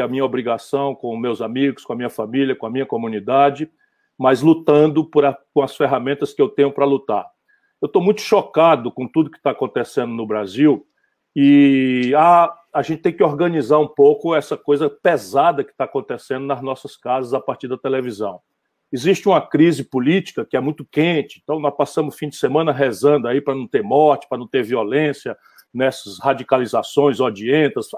que é a minha obrigação com meus amigos, com a minha família, com a minha comunidade, mas lutando por a, com as ferramentas que eu tenho para lutar. Eu estou muito chocado com tudo que está acontecendo no Brasil e a, a gente tem que organizar um pouco essa coisa pesada que está acontecendo nas nossas casas a partir da televisão. Existe uma crise política que é muito quente, então nós passamos o fim de semana rezando aí para não ter morte, para não ter violência, nessas radicalizações odientas,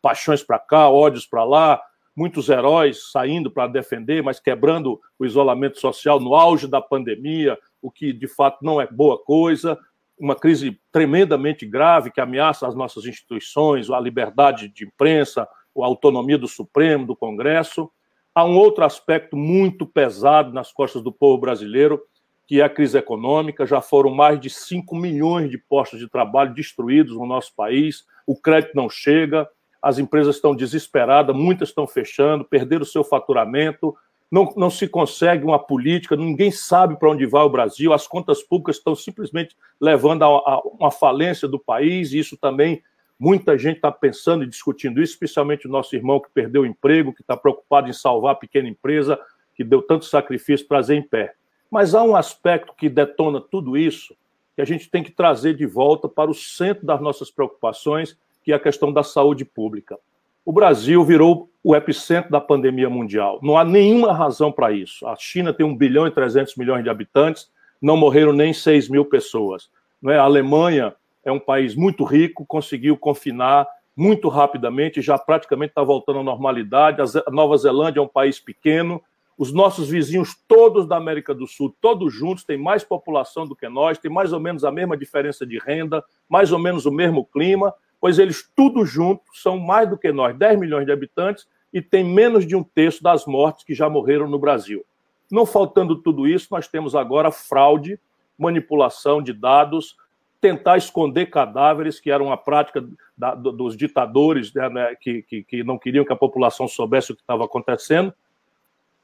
paixões para cá, ódios para lá, muitos heróis saindo para defender, mas quebrando o isolamento social no auge da pandemia, o que de fato não é boa coisa, uma crise tremendamente grave que ameaça as nossas instituições, a liberdade de imprensa, a autonomia do Supremo, do Congresso. Há um outro aspecto muito pesado nas costas do povo brasileiro, que é a crise econômica. Já foram mais de 5 milhões de postos de trabalho destruídos no nosso país, o crédito não chega, as empresas estão desesperadas, muitas estão fechando, perderam o seu faturamento, não, não se consegue uma política, ninguém sabe para onde vai o Brasil, as contas públicas estão simplesmente levando a, a uma falência do país, e isso também muita gente está pensando e discutindo isso, especialmente o nosso irmão que perdeu o emprego, que está preocupado em salvar a pequena empresa que deu tanto sacrifício para fazer em pé. Mas há um aspecto que detona tudo isso que a gente tem que trazer de volta para o centro das nossas preocupações, que é a questão da saúde pública. O Brasil virou o epicentro da pandemia mundial. Não há nenhuma razão para isso. A China tem 1 bilhão e 300 milhões de habitantes, não morreram nem 6 mil pessoas. Não é? A Alemanha é um país muito rico, conseguiu confinar muito rapidamente, já praticamente está voltando à normalidade. A Nova Zelândia é um país pequeno, os nossos vizinhos todos da América do Sul, todos juntos, têm mais população do que nós, têm mais ou menos a mesma diferença de renda, mais ou menos o mesmo clima, pois eles tudo juntos são mais do que nós, 10 milhões de habitantes, e tem menos de um terço das mortes que já morreram no Brasil. Não faltando tudo isso, nós temos agora fraude, manipulação de dados, tentar esconder cadáveres, que era uma prática da, dos ditadores né, né, que, que, que não queriam que a população soubesse o que estava acontecendo.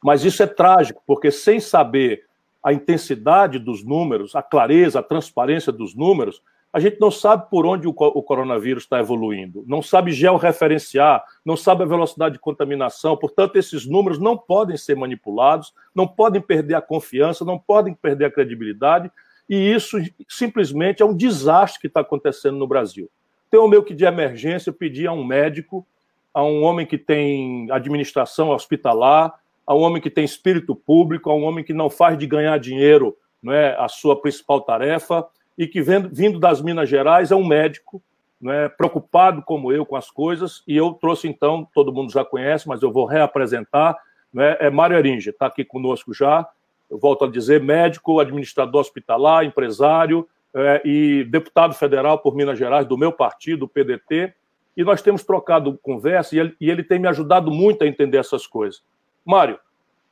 Mas isso é trágico, porque sem saber a intensidade dos números, a clareza, a transparência dos números, a gente não sabe por onde o, coronavírus está evoluindo, não sabe georreferenciar, não sabe a velocidade de contaminação, portanto, esses números não podem ser manipulados, não podem perder a confiança, não podem perder a credibilidade, e isso simplesmente é um desastre que está acontecendo no Brasil. Então, o meu que de emergência, eu pedi a um médico, a um homem que tem administração hospitalar, a um homem que tem espírito público, a um homem que não faz de ganhar dinheiro não é, a sua principal tarefa, e que, vindo das Minas Gerais, é um médico é, preocupado como eu com as coisas, e eu trouxe então, todo mundo já conhece, mas eu vou reapresentar, é, é Mário Eringe, está aqui conosco já, eu volto a dizer, médico, administrador hospitalar, empresário é, e deputado federal por Minas Gerais, do meu partido, o PDT, e nós temos trocado conversa e ele, e ele tem me ajudado muito a entender essas coisas. Mário,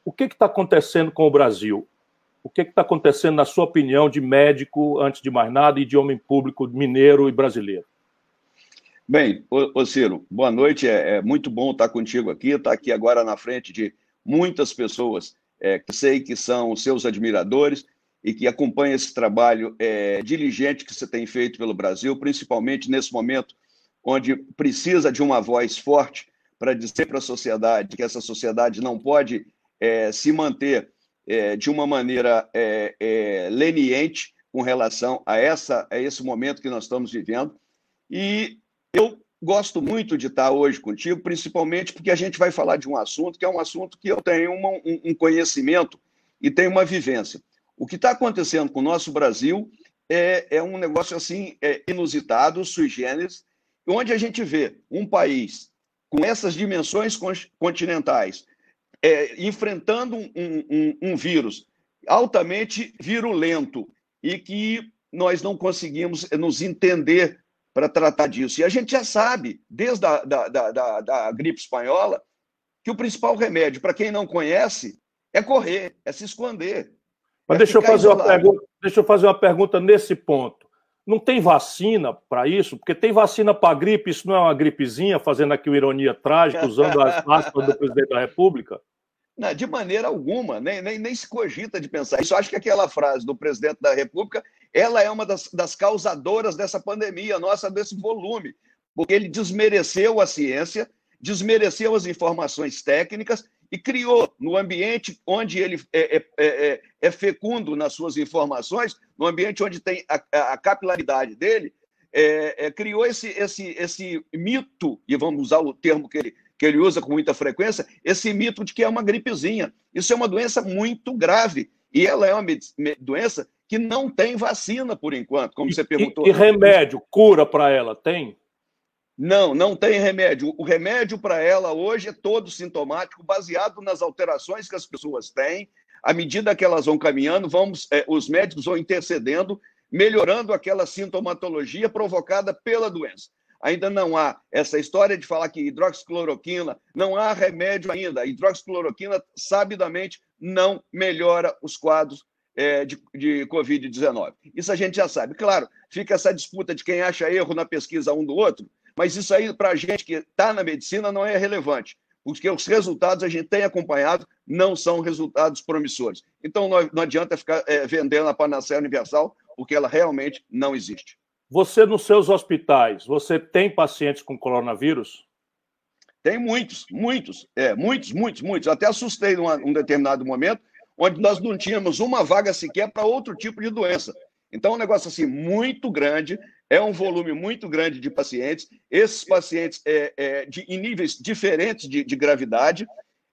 o que está acontecendo com o Brasil? O que está acontecendo, na sua opinião, de médico, antes de mais nada, e de homem público mineiro e brasileiro? Bem, ô, Ciro, boa noite. É, é, muito bom estar contigo aqui, estar aqui agora na frente de muitas pessoas é, que sei que são seus admiradores e que acompanham esse trabalho é, diligente que você tem feito pelo Brasil, principalmente nesse momento onde precisa de uma voz forte para dizer para a sociedade que essa sociedade não pode é, se manter é, de uma maneira é, é, leniente com relação a, essa, a esse momento que nós estamos vivendo. E eu gosto muito de estar hoje contigo, principalmente porque a gente vai falar de um assunto que é um assunto que eu tenho uma, um, um conhecimento e tenho uma vivência. O que está acontecendo com o nosso Brasil é, é um negócio assim é, inusitado, sui generis, onde a gente vê um país com essas dimensões continentais, é, enfrentando um, um, um, vírus altamente virulento e que nós não conseguimos nos entender para tratar disso. E a gente já sabe, desde a da, da, da, da gripe espanhola, que o principal remédio, para quem não conhece, é correr, é se esconder. Mas é deixa, eu fazer uma pergunta, deixa eu fazer uma pergunta nesse ponto. Não tem vacina para isso? Porque tem vacina para gripe, isso não é uma gripezinha, fazendo aqui uma ironia trágica, usando as aspas do presidente da República? Não, de maneira alguma, nem, nem, nem se cogita de pensar isso. Acho que aquela frase do presidente da República, ela é uma das, das causadoras dessa pandemia, nossa, desse volume, porque ele desmereceu a ciência, desmereceu as informações técnicas e criou, no ambiente onde ele é, é, é, é fecundo nas suas informações, no ambiente onde tem a, a capilaridade dele, é, é, criou esse, esse, esse mito, e vamos usar o termo que ele, que ele usa com muita frequência, esse mito de que é uma gripezinha. Isso é uma doença muito grave. E ela é uma doença que não tem vacina por enquanto, como você perguntou. E, e remédio, cura para ela, tem? Não, não tem remédio. O remédio para ela hoje é todo sintomático, baseado nas alterações que as pessoas têm. À medida que elas vão caminhando, vamos, é, os médicos vão intercedendo, melhorando aquela sintomatologia provocada pela doença. Ainda não há essa história de falar que hidroxicloroquina, não há remédio ainda. Hidroxicloroquina, sabidamente, não melhora os quadros é, de, de Covid-19. Isso a gente já sabe. Claro, fica essa disputa de quem acha erro na pesquisa um do outro, mas isso aí, para a gente que está na medicina, não é relevante, porque os resultados a gente tem acompanhado não são resultados promissores. Então, não, não adianta ficar é, vendendo a panaceia universal, porque ela realmente não existe. Você, nos seus hospitais, você tem pacientes com coronavírus? Tem muitos, muitos, é, muitos, muitos, muitos. Até assustei num um determinado momento, onde nós não tínhamos uma vaga sequer para outro tipo de doença. Então, é um negócio assim muito grande, é um volume muito grande de pacientes. Esses pacientes é, é, de, em níveis diferentes de, de gravidade.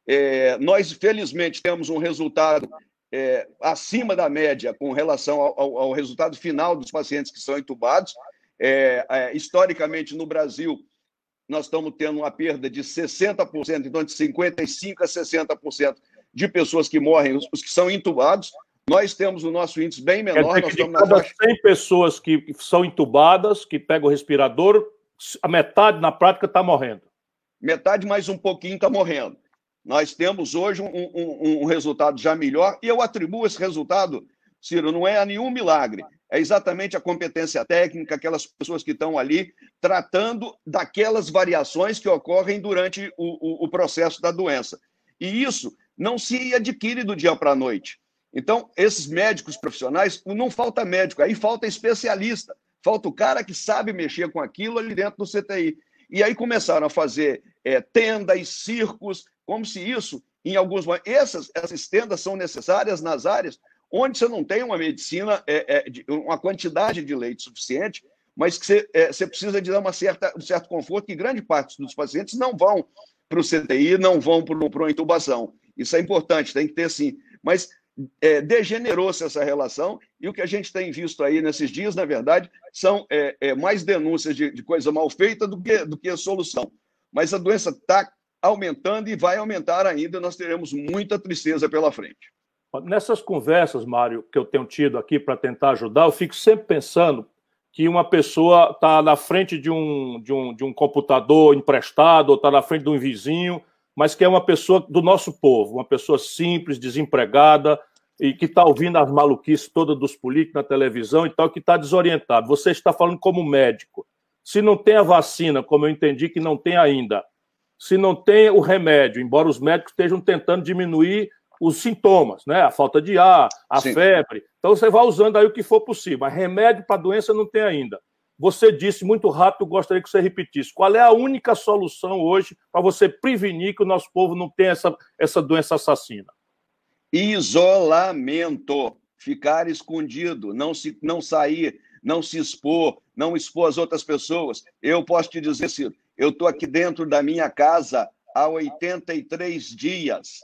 É, nós, felizmente, temos um resultado é, acima da média com relação ao, ao, ao, resultado final dos pacientes que são entubados. É, é, historicamente, no Brasil, nós estamos tendo uma perda de 60%, então de 55% a 60% de pessoas que morrem, os que são entubados. Nós temos o nosso índice bem menor. Quer dizer que de cada faixa... 100 pessoas que são entubadas, que pegam o respirador, a metade, na prática, está morrendo. Metade mais um pouquinho está morrendo. Nós temos hoje um, um, um, resultado já melhor, e eu atribuo esse resultado, Ciro, não é a nenhum milagre, é exatamente a competência técnica, aquelas pessoas que estão ali tratando daquelas variações que ocorrem durante o, o, o processo da doença. E isso não se adquire do dia para a noite. Então, esses médicos profissionais, não falta médico, aí falta especialista, falta o cara que sabe mexer com aquilo ali dentro do CTI. E aí começaram a fazer é, tendas, circos, como se isso, em alguns essas, essas tendas são necessárias nas áreas onde você não tem uma medicina, é, é, uma quantidade de leite suficiente, mas que você, é, você precisa de dar uma certa, um certo conforto, que grande parte dos pacientes não vão para o CTI, não vão para uma intubação. Isso é importante, tem que ter sim. Mas é, degenerou-se essa relação e o que a gente tem visto aí nesses dias, na verdade, são é, é, mais denúncias de, de, coisa mal feita do que, do que a solução. Mas a doença está aumentando e vai aumentar ainda, nós teremos muita tristeza pela frente. Nessas conversas, Mário, que eu tenho tido aqui para tentar ajudar, eu fico sempre pensando que uma pessoa está na frente de um, de, um, de um computador emprestado ou está na frente de um vizinho mas que é uma pessoa do nosso povo, uma pessoa simples, desempregada, e que está ouvindo as maluquices todas dos políticos na televisão e tal, que está desorientado. Você está falando como médico. Se não tem a vacina, como eu entendi que não tem ainda, se não tem o remédio, embora os médicos estejam tentando diminuir os sintomas, né? A falta de ar, a Sim. febre. Então você vai usando aí o que for possível. Mas remédio para a doença não tem ainda. Você disse muito rápido, gostaria que você repetisse. Qual é a única solução hoje para você prevenir que o nosso povo não tenha essa, essa doença assassina? Isolamento. Ficar escondido, não, se, não sair, não se expor, não expor as outras pessoas. Eu posso te dizer, Ciro, eu estou aqui dentro da minha casa há 83 dias.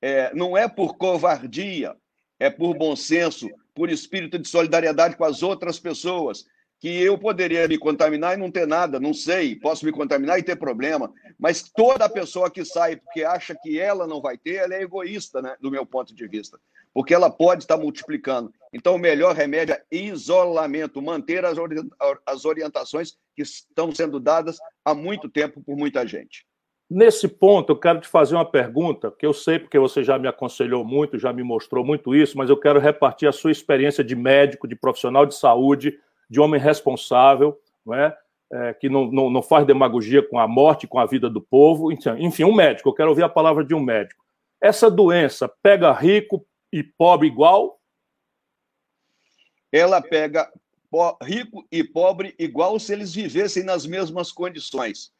É, não é por covardia, é por bom senso, por espírito de solidariedade com as outras pessoas que eu poderia me contaminar e não ter nada, não sei, posso me contaminar e ter problema, mas toda pessoa que sai porque acha que ela não vai ter, ela é egoísta, né, do meu ponto de vista, porque ela pode estar multiplicando. Então, o melhor remédio é isolamento, manter as orientações que estão sendo dadas há muito tempo por muita gente. Nesse ponto, eu quero te fazer uma pergunta, que eu sei porque você já me aconselhou muito, já me mostrou muito isso, mas eu quero repartir a sua experiência de médico, de profissional de saúde, de homem responsável, não é? É, que não, não, não, faz demagogia com a morte, com a vida do povo. Enfim, um médico, eu quero ouvir a palavra de um médico. Essa doença pega rico e pobre igual? Ela pega rico e pobre igual se eles vivessem nas mesmas condições.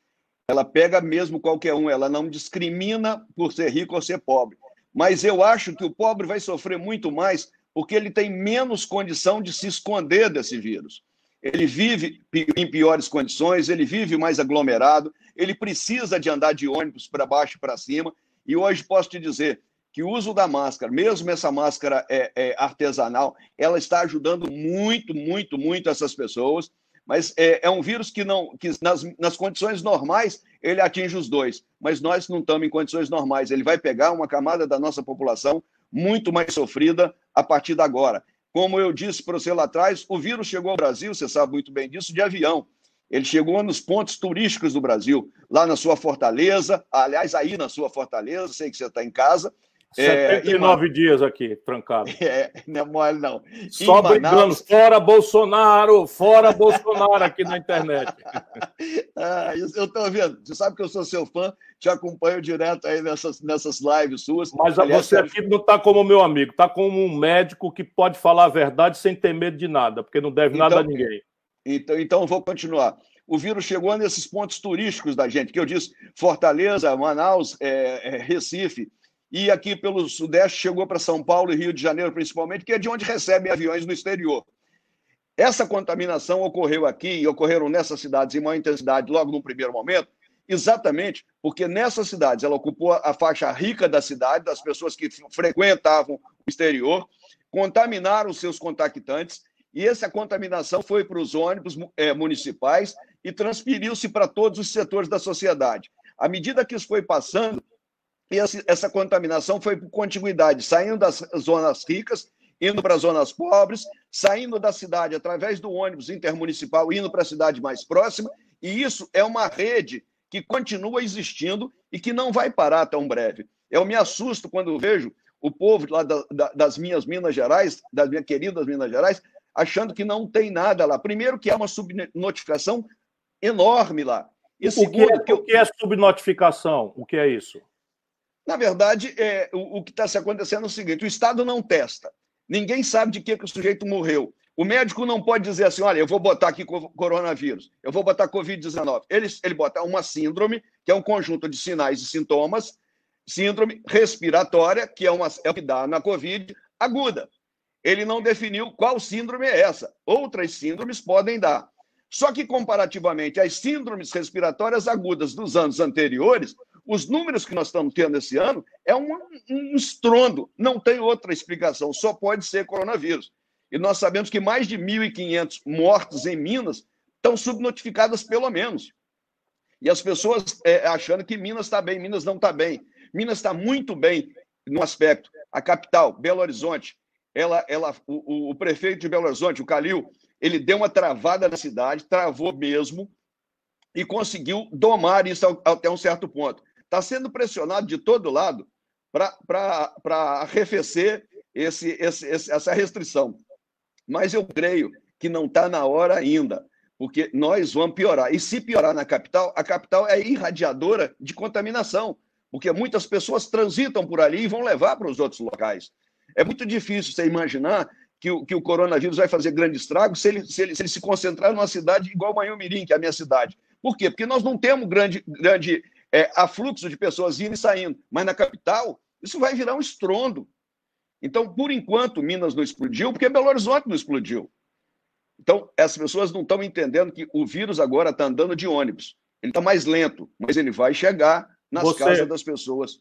Ela pega mesmo qualquer um, ela não discrimina por ser rico ou ser pobre. Mas eu acho que o pobre vai sofrer muito mais porque ele tem menos condição de se esconder desse vírus. Ele vive em piores condições, ele vive mais aglomerado, ele precisa de andar de ônibus para baixo e para cima. E hoje posso te dizer que o uso da máscara, mesmo essa máscara é, é artesanal, ela está ajudando muito, muito, muito essas pessoas. Mas é, é um vírus que não, que nas, nas condições normais ele atinge os dois, mas nós não estamos em condições normais. Ele vai pegar uma camada da nossa população muito mais sofrida a partir de agora. Como eu disse para você lá atrás, o vírus chegou ao Brasil, você sabe muito bem disso, de avião. Ele chegou nos pontos turísticos do Brasil, lá na sua fortaleza, aliás, aí na sua fortaleza, sei que você está em casa, 79 é, dias aqui, trancado. É, não é mole, não. Só brigando, fora Bolsonaro, fora Bolsonaro aqui na internet. ah, eu estou vendo. Você sabe que eu sou seu fã, te acompanho direto aí nessas, nessas lives suas. Mas Aliás, você aqui não está como meu amigo, está como um médico que pode falar a verdade sem ter medo de nada, porque não deve então, nada a ninguém. Então, então, vou continuar. O vírus chegou nesses pontos turísticos da gente, que eu disse, Fortaleza, Manaus, é, é, Recife, e aqui pelo Sudeste chegou para São Paulo e Rio de Janeiro, principalmente, que é de onde recebem aviões no exterior. Essa contaminação ocorreu aqui e ocorreram nessas cidades em maior intensidade logo no primeiro momento, exatamente porque nessas cidades ela ocupou a faixa rica da cidade, das pessoas que frequentavam o exterior, contaminaram seus contactantes e essa contaminação foi para os ônibus é, municipais e transferiu-se para todos os setores da sociedade. À medida que isso foi passando, e essa contaminação foi por contiguidade, saindo das zonas ricas, indo para as zonas pobres, saindo da cidade através do ônibus intermunicipal, indo para a cidade mais próxima, e isso é uma rede que continua existindo e que não vai parar tão breve. Eu me assusto quando vejo o povo lá da, da, das minhas Minas Gerais, das minhas queridas Minas Gerais, achando que não tem nada lá. Primeiro que há uma subnotificação enorme lá. E o, segundo, que é, que... o que é subnotificação? O que é isso? Na verdade, é, o, o que está se acontecendo é o seguinte: o Estado não testa. Ninguém sabe de que, que o sujeito morreu. O médico não pode dizer assim: olha, eu vou botar aqui coronavírus, eu vou botar Covid-19. Ele, ele bota uma síndrome, que é um conjunto de sinais e sintomas, síndrome respiratória, que é, uma, é o que dá na Covid, aguda. Ele não definiu qual síndrome é essa. Outras síndromes podem dar. Só que, comparativamente às síndromes respiratórias agudas dos anos anteriores, os números que nós estamos tendo esse ano é um, um estrondo, não tem outra explicação, só pode ser coronavírus. E nós sabemos que mais de 1.500 mortos em Minas estão subnotificadas, pelo menos. E as pessoas é, achando que Minas está bem, Minas não está bem. Minas está muito bem no aspecto. A capital, Belo Horizonte, ela, ela, o, o prefeito de Belo Horizonte, o Calil, ele deu uma travada na cidade, travou mesmo, e conseguiu domar isso até um certo ponto está sendo pressionado de todo lado para arrefecer esse, esse, esse, essa restrição. Mas eu creio que não está na hora ainda, porque nós vamos piorar. E se piorar na capital, a capital é irradiadora de contaminação, porque muitas pessoas transitam por ali e vão levar para os outros locais. É muito difícil você imaginar que o, que o coronavírus vai fazer grande estrago se ele, se ele, se ele se concentrar numa cidade igual Mirim, que é a minha cidade. Por quê? Porque nós não temos grande, grande é, fluxo de pessoas indo e saindo. Mas na capital, isso vai virar um estrondo. Então, por enquanto, Minas não explodiu, porque Belo Horizonte não explodiu. Então, essas pessoas não estão entendendo que o vírus agora está andando de ônibus. Ele está mais lento, mas ele vai chegar nas você, casas das pessoas.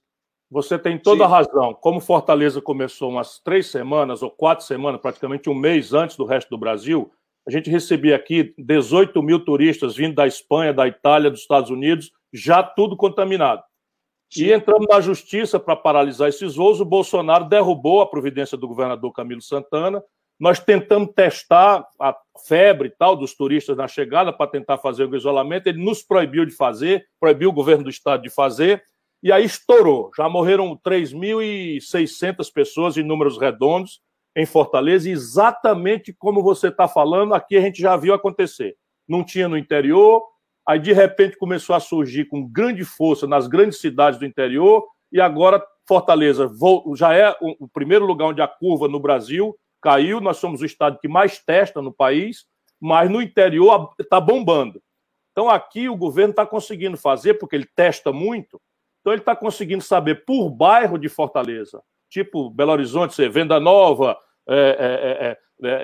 Você tem toda Sim. a razão. Como Fortaleza começou umas três semanas ou quatro semanas, praticamente um mês antes do resto do Brasil, a gente recebia aqui 18 mil turistas vindo da Espanha, da Itália, dos Estados Unidos, já tudo contaminado. E entramos na justiça para paralisar esses voos. O Bolsonaro derrubou a providência do governador Camilo Santana. Nós tentamos testar a febre e tal dos turistas na chegada para tentar fazer o isolamento. Ele nos proibiu de fazer, proibiu o governo do estado de fazer. E aí estourou. Já morreram 3.600 pessoas em números redondos em Fortaleza, exatamente como você está falando, aqui a gente já viu acontecer. Não tinha no interior, Aí, de repente, começou a surgir com grande força nas grandes cidades do interior, e agora Fortaleza já é o primeiro lugar onde a curva no Brasil caiu. Nós somos o estado que mais testa no país, mas no interior está bombando. Então, aqui o governo está conseguindo fazer, porque ele testa muito, então ele está conseguindo saber por bairro de Fortaleza, tipo Belo Horizonte, Venda Nova, é, é, é,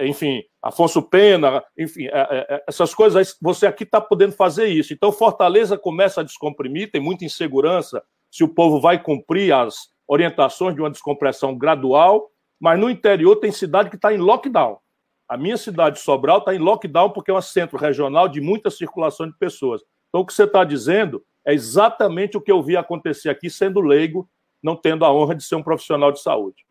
enfim, Afonso Pena, enfim, essas coisas, você aqui está podendo fazer isso. Então, Fortaleza começa a descomprimir, tem muita insegurança se o povo vai cumprir as orientações de uma descompressão gradual, mas no interior tem cidade que está em lockdown. A minha cidade, Sobral, está em lockdown porque é um centro regional de muita circulação de pessoas. Então, o que você está dizendo é exatamente o que eu vi acontecer aqui, sendo leigo, não tendo a honra de ser um profissional de saúde.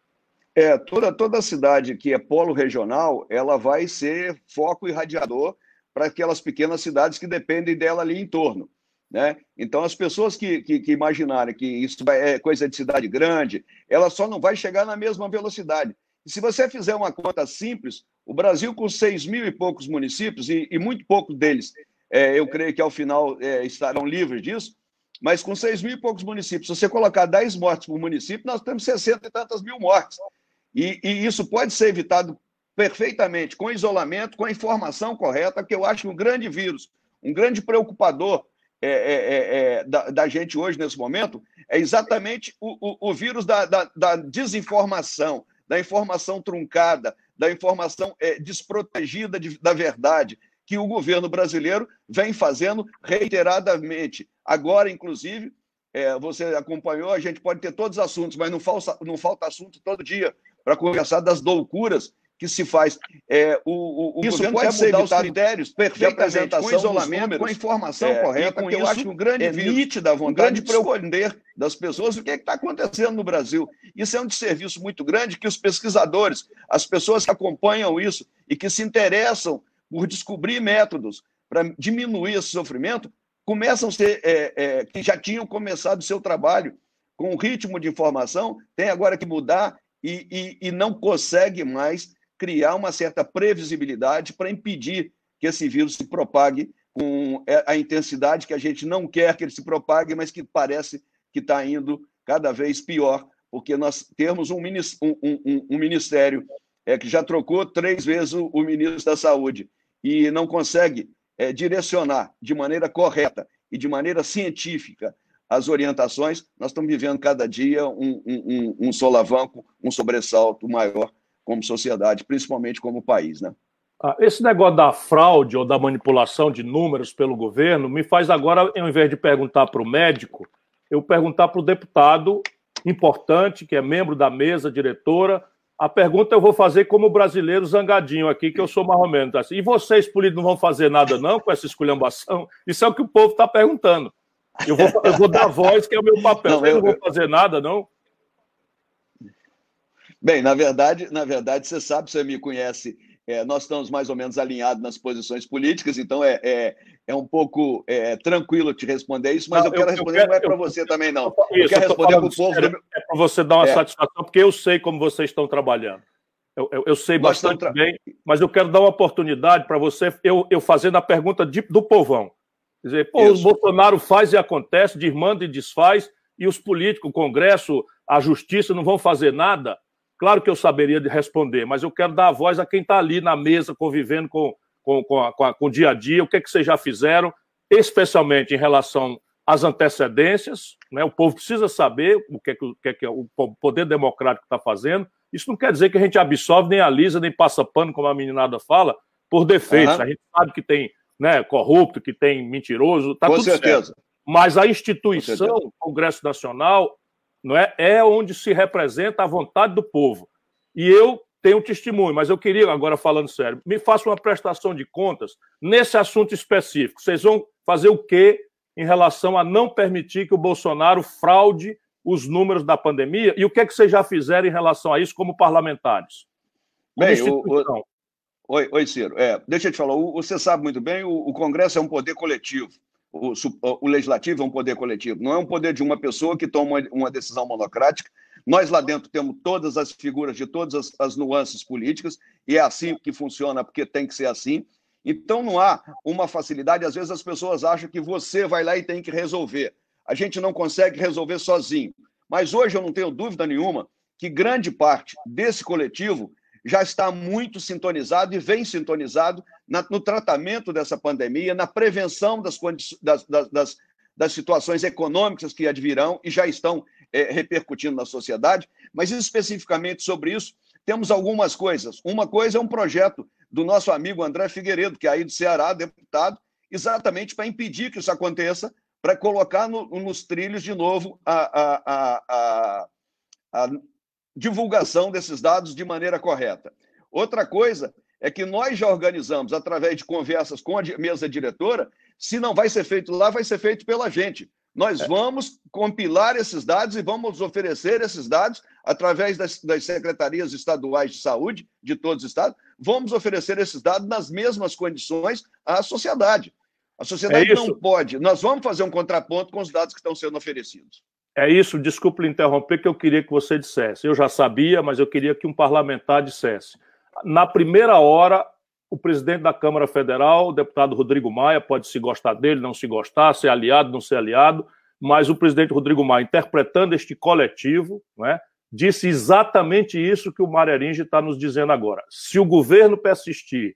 É, toda, toda cidade que é polo regional, ela vai ser foco irradiador para aquelas pequenas cidades que dependem dela ali em torno. Né? Então, as pessoas que, que, que imaginarem que isso é coisa de cidade grande, ela só não vai chegar na mesma velocidade. E se você fizer uma conta simples, o Brasil, com seis mil e poucos municípios, e, e muito poucos deles, é, eu creio que ao final é, estarão livres disso, mas com seis mil e poucos municípios, se você colocar 10 mortes por município, nós temos 60 e tantas mil mortes. E, e, isso pode ser evitado perfeitamente com isolamento, com a informação correta, que eu acho que um grande vírus, um grande preocupador é, é, é, é da, da, gente hoje, nesse momento, é exatamente o, o, o vírus da, da, da, desinformação, da informação truncada, da informação é, desprotegida de, da verdade, que o governo brasileiro vem fazendo reiteradamente. Agora, inclusive, é, você acompanhou, a gente pode ter todos os assuntos, mas não falta, não falta assunto todo dia para conversar das loucuras que se faz. É, o, o, isso pode ser mudar os critérios perfeitamente, com isolamento, números, com a informação é, correta, com que eu acho que o grande é nítida a vontade de esconder das pessoas o que é está acontecendo no Brasil. Isso é um desserviço muito grande que os pesquisadores, as pessoas que acompanham isso e que se interessam por descobrir métodos para diminuir esse sofrimento, começam a ser, é, é, que já tinham começado o seu trabalho com o ritmo de informação, tem agora que mudar e, e, e não consegue mais criar uma certa previsibilidade para impedir que esse vírus se propague com é, a intensidade que a gente não quer que ele se propague, mas que parece que está indo cada vez pior, porque nós temos um, um, um, um ministério é, que já trocou três vezes o, o ministro da Saúde e não consegue é, direcionar de maneira correta e de maneira científica as orientações, nós estamos vivendo cada dia um, um, um solavanco, um sobressalto maior como sociedade, principalmente como país, né? Ah, esse negócio da fraude ou da manipulação de números pelo governo me faz agora, ao invés de perguntar para o médico, eu perguntar para o deputado importante, que é membro da mesa diretora, a pergunta eu vou fazer como brasileiro zangadinho aqui, que eu sou mais ou menos assim. E vocês, políticos, não vão fazer nada, não, com essa esculhambação? Isso é o que o povo está perguntando. Eu vou, eu vou dar voz, que é o meu papel. Não, eu não vou fazer nada, não? Bem, na verdade, na verdade, você sabe, você me conhece, é, nós estamos mais ou menos alinhados nas posições políticas, então é, é, é um pouco é, tranquilo te responder isso, mas não, eu, quero eu, responder, eu quero, não é para você também, não. Isso, eu quero responder para o povo. Sério, é para você dar uma é. satisfação, porque eu sei como vocês estão trabalhando. Eu, eu, eu sei Nós bastante tra... bem, mas eu quero dar uma oportunidade para você, eu, eu fazendo a pergunta de, do povão. Quer dizer, pô, o Bolsonaro faz e acontece, desmanda e desfaz, e os políticos, o Congresso, a Justiça não vão fazer nada. Claro que eu saberia de responder, mas eu quero dar a voz a quem está ali na mesa, convivendo com, com, com, a, com, a, com o dia a dia, o que é que vocês já fizeram, especialmente em relação às antecedências. Né? O povo precisa saber o que é que, o, que, é que o poder democrático está fazendo. Isso não quer dizer que a gente absolve, nem alisa, nem passa pano, como a meninada fala, por defeitos. Uhum. A gente sabe que tem né, corrupto, que tem mentiroso, tá Com tudo certeza. Certo. Mas a instituição, Congresso Nacional, não é, é onde se representa a vontade do povo. E eu tenho testemunho, mas eu queria, agora falando sério, me faça uma prestação de contas nesse assunto específico. Vocês vão fazer o quê em relação a não permitir que o Bolsonaro fraude os números da pandemia? E o que é que vocês já fizeram em relação a isso como parlamentares? Bem, o, o... Oi, oi, Ciro. É, deixa eu te falar, você sabe muito bem, o, o Congresso é um poder coletivo o, o, legislativo é um poder coletivo, não é um poder de uma pessoa que toma uma, uma decisão monocrática. Nós lá dentro temos todas as figuras de todas as, as, nuances políticas, e é assim que funciona, porque tem que ser assim. Então não há uma facilidade, às vezes as pessoas acham que você vai lá e tem que resolver. A gente não consegue resolver sozinho. Mas hoje eu não tenho dúvida nenhuma que grande parte desse coletivo já está muito sintonizado e vem sintonizado na, no tratamento dessa pandemia, na prevenção das, das, das, das situações econômicas que advirão e já estão é, repercutindo na sociedade. Mas especificamente sobre isso, temos algumas coisas. Uma coisa é um projeto do nosso amigo André Figueiredo, que é aí do Ceará, deputado, exatamente para impedir que isso aconteça, para colocar no, nos trilhos de novo a, a, a, a divulgação desses dados de maneira correta. Outra coisa é que nós já organizamos, através de conversas com a mesa diretora, se não vai ser feito lá, vai ser feito pela gente. Nós é. vamos compilar esses dados e vamos oferecer esses dados através das, das, secretarias estaduais de saúde de todos os estados. Vamos oferecer esses dados nas mesmas condições à sociedade. A sociedade é não pode. Nós vamos fazer um contraponto com os dados que estão sendo oferecidos. É isso, desculpe interromper, que eu queria que você dissesse. Eu já sabia, mas eu queria que um parlamentar dissesse. Na primeira hora, o presidente da Câmara Federal, o deputado Rodrigo Maia, pode se gostar dele, não se gostar, ser aliado, não ser aliado, mas o presidente Rodrigo Maia, interpretando este coletivo, né, disse exatamente isso que o Mareringe está nos dizendo agora. Se o governo persistir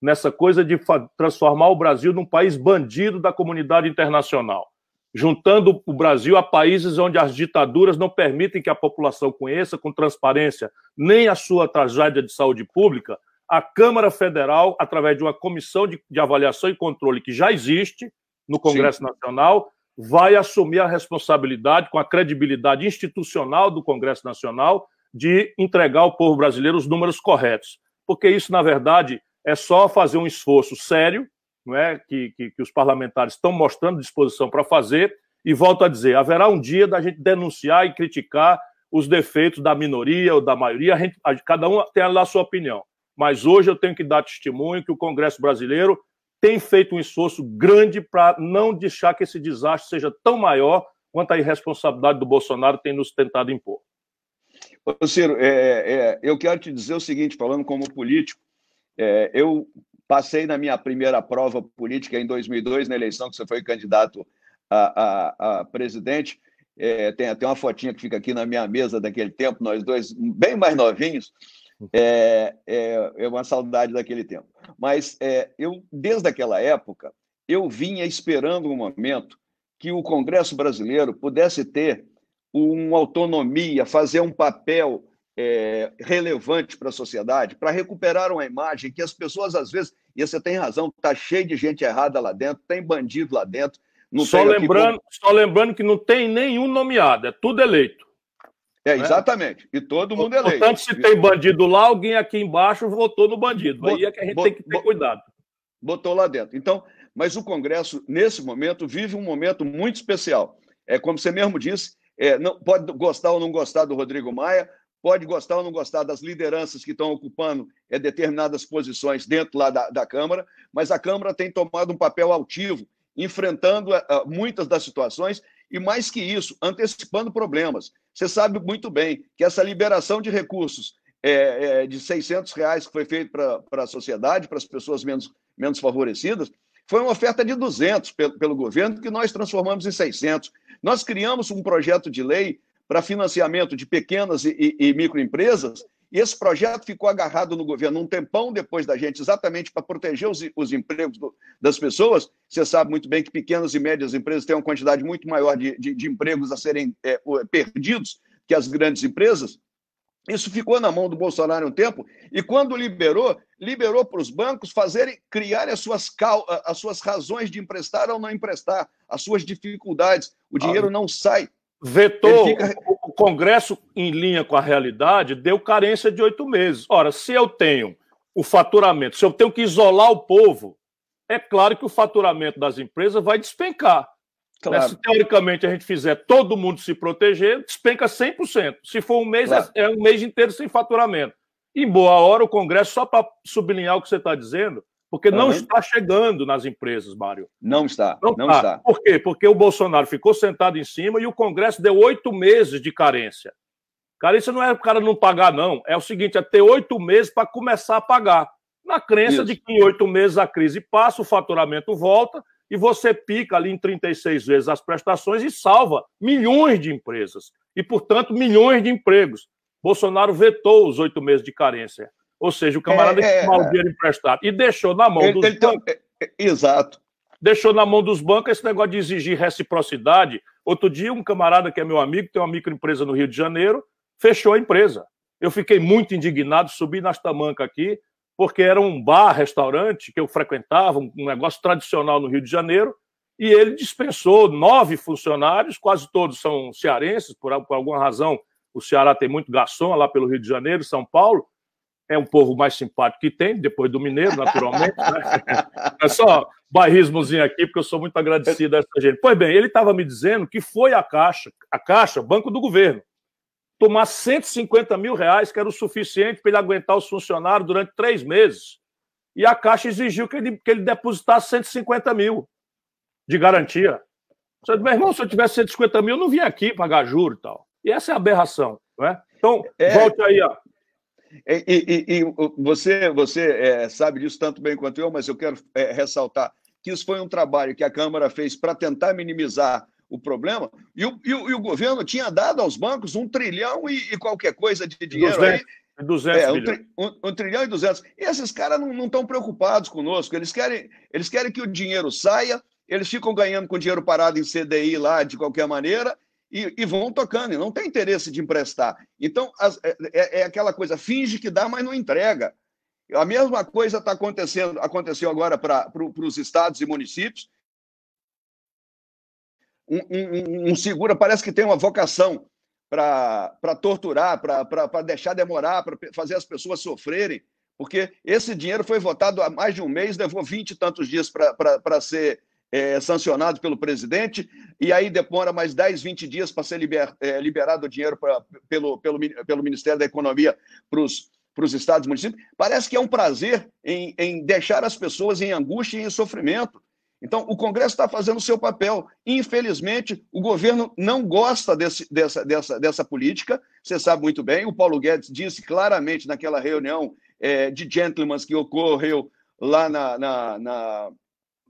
nessa coisa de transformar o Brasil num país bandido da comunidade internacional, juntando o Brasil a países onde as ditaduras não permitem que a população conheça com transparência nem a sua tragédia de saúde pública, a Câmara Federal, através de uma comissão de, de avaliação e controle que já existe no Congresso Sim. Nacional, vai assumir a responsabilidade, com a credibilidade institucional do Congresso Nacional, de entregar ao povo brasileiro os números corretos. Porque isso, na verdade, é só fazer um esforço sério, não é? que, que, que os parlamentares estão mostrando disposição para fazer, e volto a dizer: haverá um dia da gente denunciar e criticar os defeitos da minoria ou da maioria, a gente, a, cada um tem lá a sua opinião mas hoje eu tenho que dar testemunho que o Congresso brasileiro tem feito um esforço grande para não deixar que esse desastre seja tão maior quanto a irresponsabilidade do Bolsonaro tem nos tentado impor. Ô, Ciro, é, é, eu quero te dizer o seguinte, falando como político, é, eu passei na minha primeira prova política em 2002, na eleição que você foi candidato a, a, a presidente, é, tem até uma fotinha que fica aqui na minha mesa daquele tempo, nós dois bem mais novinhos, é, é, é uma saudade daquele tempo. Mas é, eu, desde aquela época, eu vinha esperando um momento que o Congresso brasileiro pudesse ter uma autonomia, fazer um papel é, relevante para a sociedade, para recuperar uma imagem que as pessoas, às vezes, e você tem razão, está cheio de gente errada lá dentro, tem bandido lá dentro. só, lembrando, só lembrando que não tem nenhum nomeado, é tudo eleito. É, né? exatamente. E todo mundo eleito. Portanto, se tem bandido lá, alguém aqui embaixo votou no bandido. Aí é que a gente tem que ter cuidado. Botou lá dentro. Então, mas o Congresso, nesse momento, vive um momento muito especial. É como você mesmo disse, é, não, pode gostar ou não gostar do Rodrigo Maia, pode gostar ou não gostar das lideranças que estão ocupando é, determinadas posições dentro lá da, da Câmara, mas a Câmara tem tomado um papel altivo, enfrentando uh, muitas das situações e, mais que isso, antecipando problemas. Você sabe muito bem que essa liberação de recursos é, é, de 600 reais que foi feito para a sociedade, para as pessoas menos, menos favorecidas, foi uma oferta de 200 pelo, pelo governo que nós transformamos em 600. Nós criamos um projeto de lei para financiamento de pequenas e, e, e microempresas e esse projeto ficou agarrado no governo um tempão depois da gente, exatamente para proteger os, os empregos do, das pessoas. Você sabe muito bem que pequenas e médias empresas têm uma quantidade muito maior de, de, de empregos a serem é, perdidos que as grandes empresas. Isso ficou na mão do Bolsonaro um tempo, e quando liberou, liberou para os bancos fazerem, criarem as suas, as suas razões de emprestar ou não emprestar, as suas dificuldades. O dinheiro ah, não sai. Vetou, fica... Congresso, em linha com a realidade, deu carência de oito meses. Ora, se eu tenho o faturamento, se eu tenho que isolar o povo, é claro que o faturamento das empresas vai despencar. Claro. Né? Se teoricamente a gente fizer todo mundo se proteger, despenca 100%. Se for um mês, claro. é, é um mês inteiro sem faturamento. Em boa hora, o Congresso, só para sublinhar o que você está dizendo, porque não está chegando nas empresas, Mário. Não está. Não, não está. Por quê? Porque o Bolsonaro ficou sentado em cima e o Congresso deu oito meses de carência. Carência não é o cara não pagar, não. É o seguinte: é ter oito meses para começar a pagar. Na crença Isso. de que em oito meses a crise passa, o faturamento volta e você pica ali em 36 vezes as prestações e salva milhões de empresas e, portanto, milhões de empregos. Bolsonaro vetou os oito meses de carência. Ou seja, o camarada é, é, tomou o dinheiro emprestado e deixou na mão ele, dos ele bancos. Tem... É, é, exato. Deixou na mão dos bancos esse negócio de exigir reciprocidade. Outro dia, um camarada que é meu amigo, tem uma microempresa no Rio de Janeiro, fechou a empresa. Eu fiquei muito indignado, subi nas tamancas aqui, porque era um bar, restaurante que eu frequentava, um negócio tradicional no Rio de Janeiro, e ele dispensou nove funcionários, quase todos são cearenses, por, por alguma razão o Ceará tem muito garçom lá pelo Rio de Janeiro, São Paulo, é um povo mais simpático que tem, depois do Mineiro, naturalmente. Né? É só bairrismozinho aqui, porque eu sou muito agradecido a essa gente. Pois bem, ele estava me dizendo que foi a Caixa, a Caixa, Banco do Governo, tomar 150 mil reais, que era o suficiente para ele aguentar os funcionários durante três meses. E a Caixa exigiu que ele, que ele depositasse 150 mil de garantia. Você meu irmão, se eu tivesse 150 mil, eu não vinha aqui pagar juro e tal. E essa é a aberração, não é? Então, é... volte aí, ó. E, e, e, você, você é, sabe disso tanto bem quanto eu, mas eu quero é, ressaltar que isso foi um trabalho que a Câmara fez para tentar minimizar o problema, e o, e o, e o, governo tinha dado aos bancos um trilhão e, qualquer coisa de dinheiro 200, aí. 200 é, um, tri, um, um, trilhão e 200. E esses caras não estão preocupados conosco, eles querem, eles querem que o dinheiro saia, eles ficam ganhando com dinheiro parado em CDI lá de qualquer maneira, e, e, vão tocando, e não tem interesse de emprestar. Então, as, é, é, é, aquela coisa, finge que dá, mas não entrega. A mesma coisa está acontecendo, aconteceu agora para pro, os estados e municípios. Um, um, um, segura parece que tem uma vocação para torturar, para deixar demorar, para fazer as pessoas sofrerem, porque esse dinheiro foi votado há mais de um mês, levou vinte e tantos dias para ser é, sancionado pelo presidente, e aí demora mais 10, 20 dias para ser liber, é, liberado o dinheiro pra, pelo, pelo, pelo Ministério da Economia para os estados e municípios. Parece que é um prazer em, em deixar as pessoas em angústia e em sofrimento. Então, o Congresso está fazendo o seu papel. Infelizmente, o governo não gosta desse, dessa, dessa, dessa política. Você sabe muito bem, o Paulo Guedes disse claramente naquela reunião é, de gentlemen que ocorreu lá na, na, na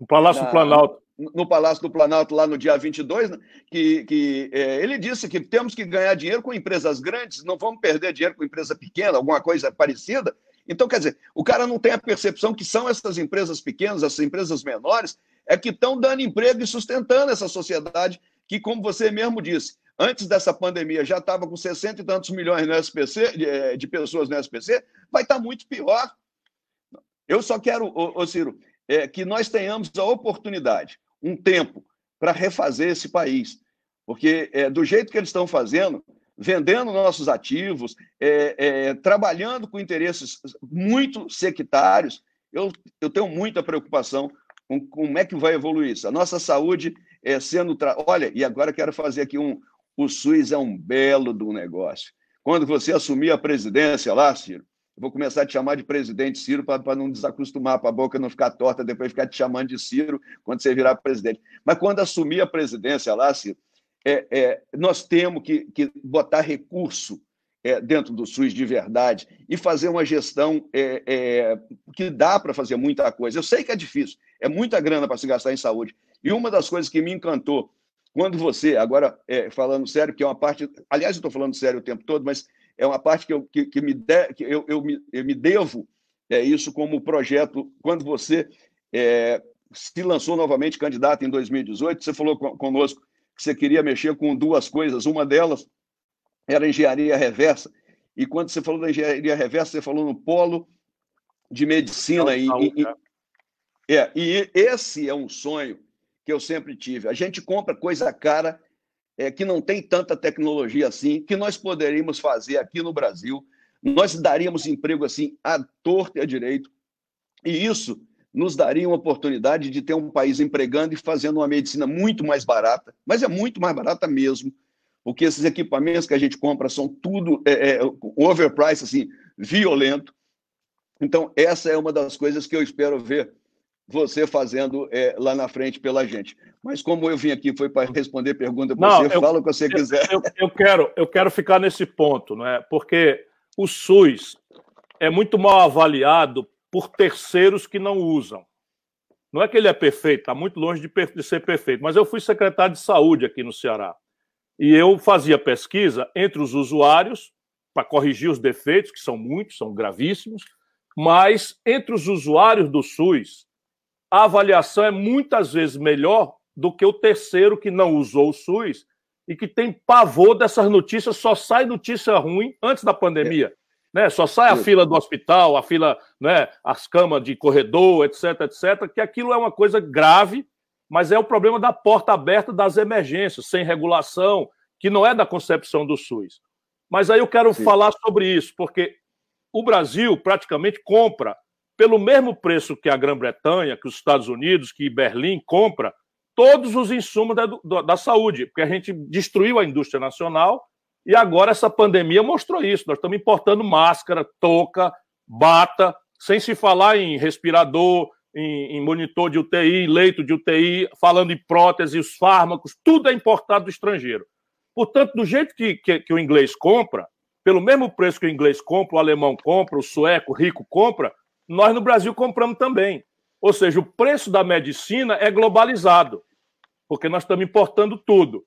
no Palácio na, do Planalto. No Palácio do Planalto, lá no dia 22, né, que, que é, ele disse que temos que ganhar dinheiro com empresas grandes, não vamos perder dinheiro com empresa pequena, alguma coisa parecida. Então, quer dizer, o cara não tem a percepção que são essas empresas pequenas, essas empresas menores, é que estão dando emprego e sustentando essa sociedade que, como você mesmo disse, antes dessa pandemia já estava com 60 e tantos milhões no SPC, de, é, de pessoas no SPC, vai estar tá muito pior. Eu só quero, ô, ô Ciro, é, que nós tenhamos a oportunidade, um tempo, para refazer esse país. Porque, é, do jeito que eles estão fazendo, vendendo nossos ativos, é, é, trabalhando com interesses muito sectários, eu, eu tenho muita preocupação com como é que vai evoluir isso. A nossa saúde é sendo. Tra... Olha, e agora quero fazer aqui um. O SUS é um belo do negócio. Quando você assumir a presidência lá, Ciro, vou começar a te chamar de presidente Ciro para não desacostumar, para a boca não ficar torta, depois ficar te chamando de Ciro quando você virar presidente. Mas quando assumir a presidência lá, Ciro, é, é, nós temos que, que botar recurso é, dentro do SUS de verdade e fazer uma gestão é, é, que dá para fazer muita coisa. Eu sei que é difícil, é muita grana para se gastar em saúde. E uma das coisas que me encantou quando você, agora é, falando sério, que é uma parte. Aliás, eu estou falando sério o tempo todo, mas é uma parte que eu, que, que me, de, que eu, eu, me, eu me devo é, isso como projeto. Quando você é, se lançou novamente candidato em 2018, você falou conosco que você queria mexer com duas coisas. Uma delas era engenharia reversa. E quando você falou da engenharia reversa, você falou no polo de medicina. E, e, e, é, e esse é um sonho que eu sempre tive. A gente compra coisa cara é, que não tem tanta tecnologia assim, que nós poderíamos fazer aqui no Brasil. Nós daríamos emprego assim à torta e à direito. E isso nos daria uma oportunidade de ter um país empregando e fazendo uma medicina muito mais barata, mas é muito mais barata mesmo, porque esses equipamentos que a gente compra são tudo é, é, overprice, assim, violento. Então, essa é uma das coisas que eu espero ver você fazendo é, lá na frente pela gente. Mas como eu vim aqui foi para responder pergunta para você, eu, fala o que você eu, quiser. Eu, eu, quero, eu quero ficar nesse ponto, não é? Porque o SUS é muito mal avaliado por terceiros que não usam. Não é que ele é perfeito, está muito longe de, de ser perfeito, mas eu fui secretário de saúde aqui no Ceará. E eu fazia pesquisa entre os usuários para corrigir os defeitos, que são muitos, são gravíssimos, mas entre os usuários do SUS, a avaliação é muitas vezes melhor do que o terceiro que não usou o SUS e que tem pavor dessas notícias, só sai notícia ruim antes da pandemia. É. Né? Só sai a fila do hospital, a fila, né, as camas de corredor, etc, etc, que aquilo é uma coisa grave, mas é o problema da porta aberta das emergências, sem regulação, que não é da concepção do SUS. Mas aí eu quero Sim. falar sobre isso, porque o Brasil praticamente compra pelo mesmo preço que a Grã-Bretanha, que os Estados Unidos, que Berlim compra, todos os insumos da, da saúde, porque a gente destruiu a indústria nacional e agora essa pandemia mostrou isso. Nós estamos importando máscara, touca, bata, sem se falar em respirador, em, em, monitor de UTI, leito de UTI, falando em prótese, os fármacos, tudo é importado do estrangeiro. Portanto, do jeito que, que, que, o inglês compra, pelo mesmo preço que o inglês compra, o alemão compra, o sueco, rico compra, nós no Brasil compramos também. Ou seja, o preço da medicina é globalizado, porque nós estamos importando tudo.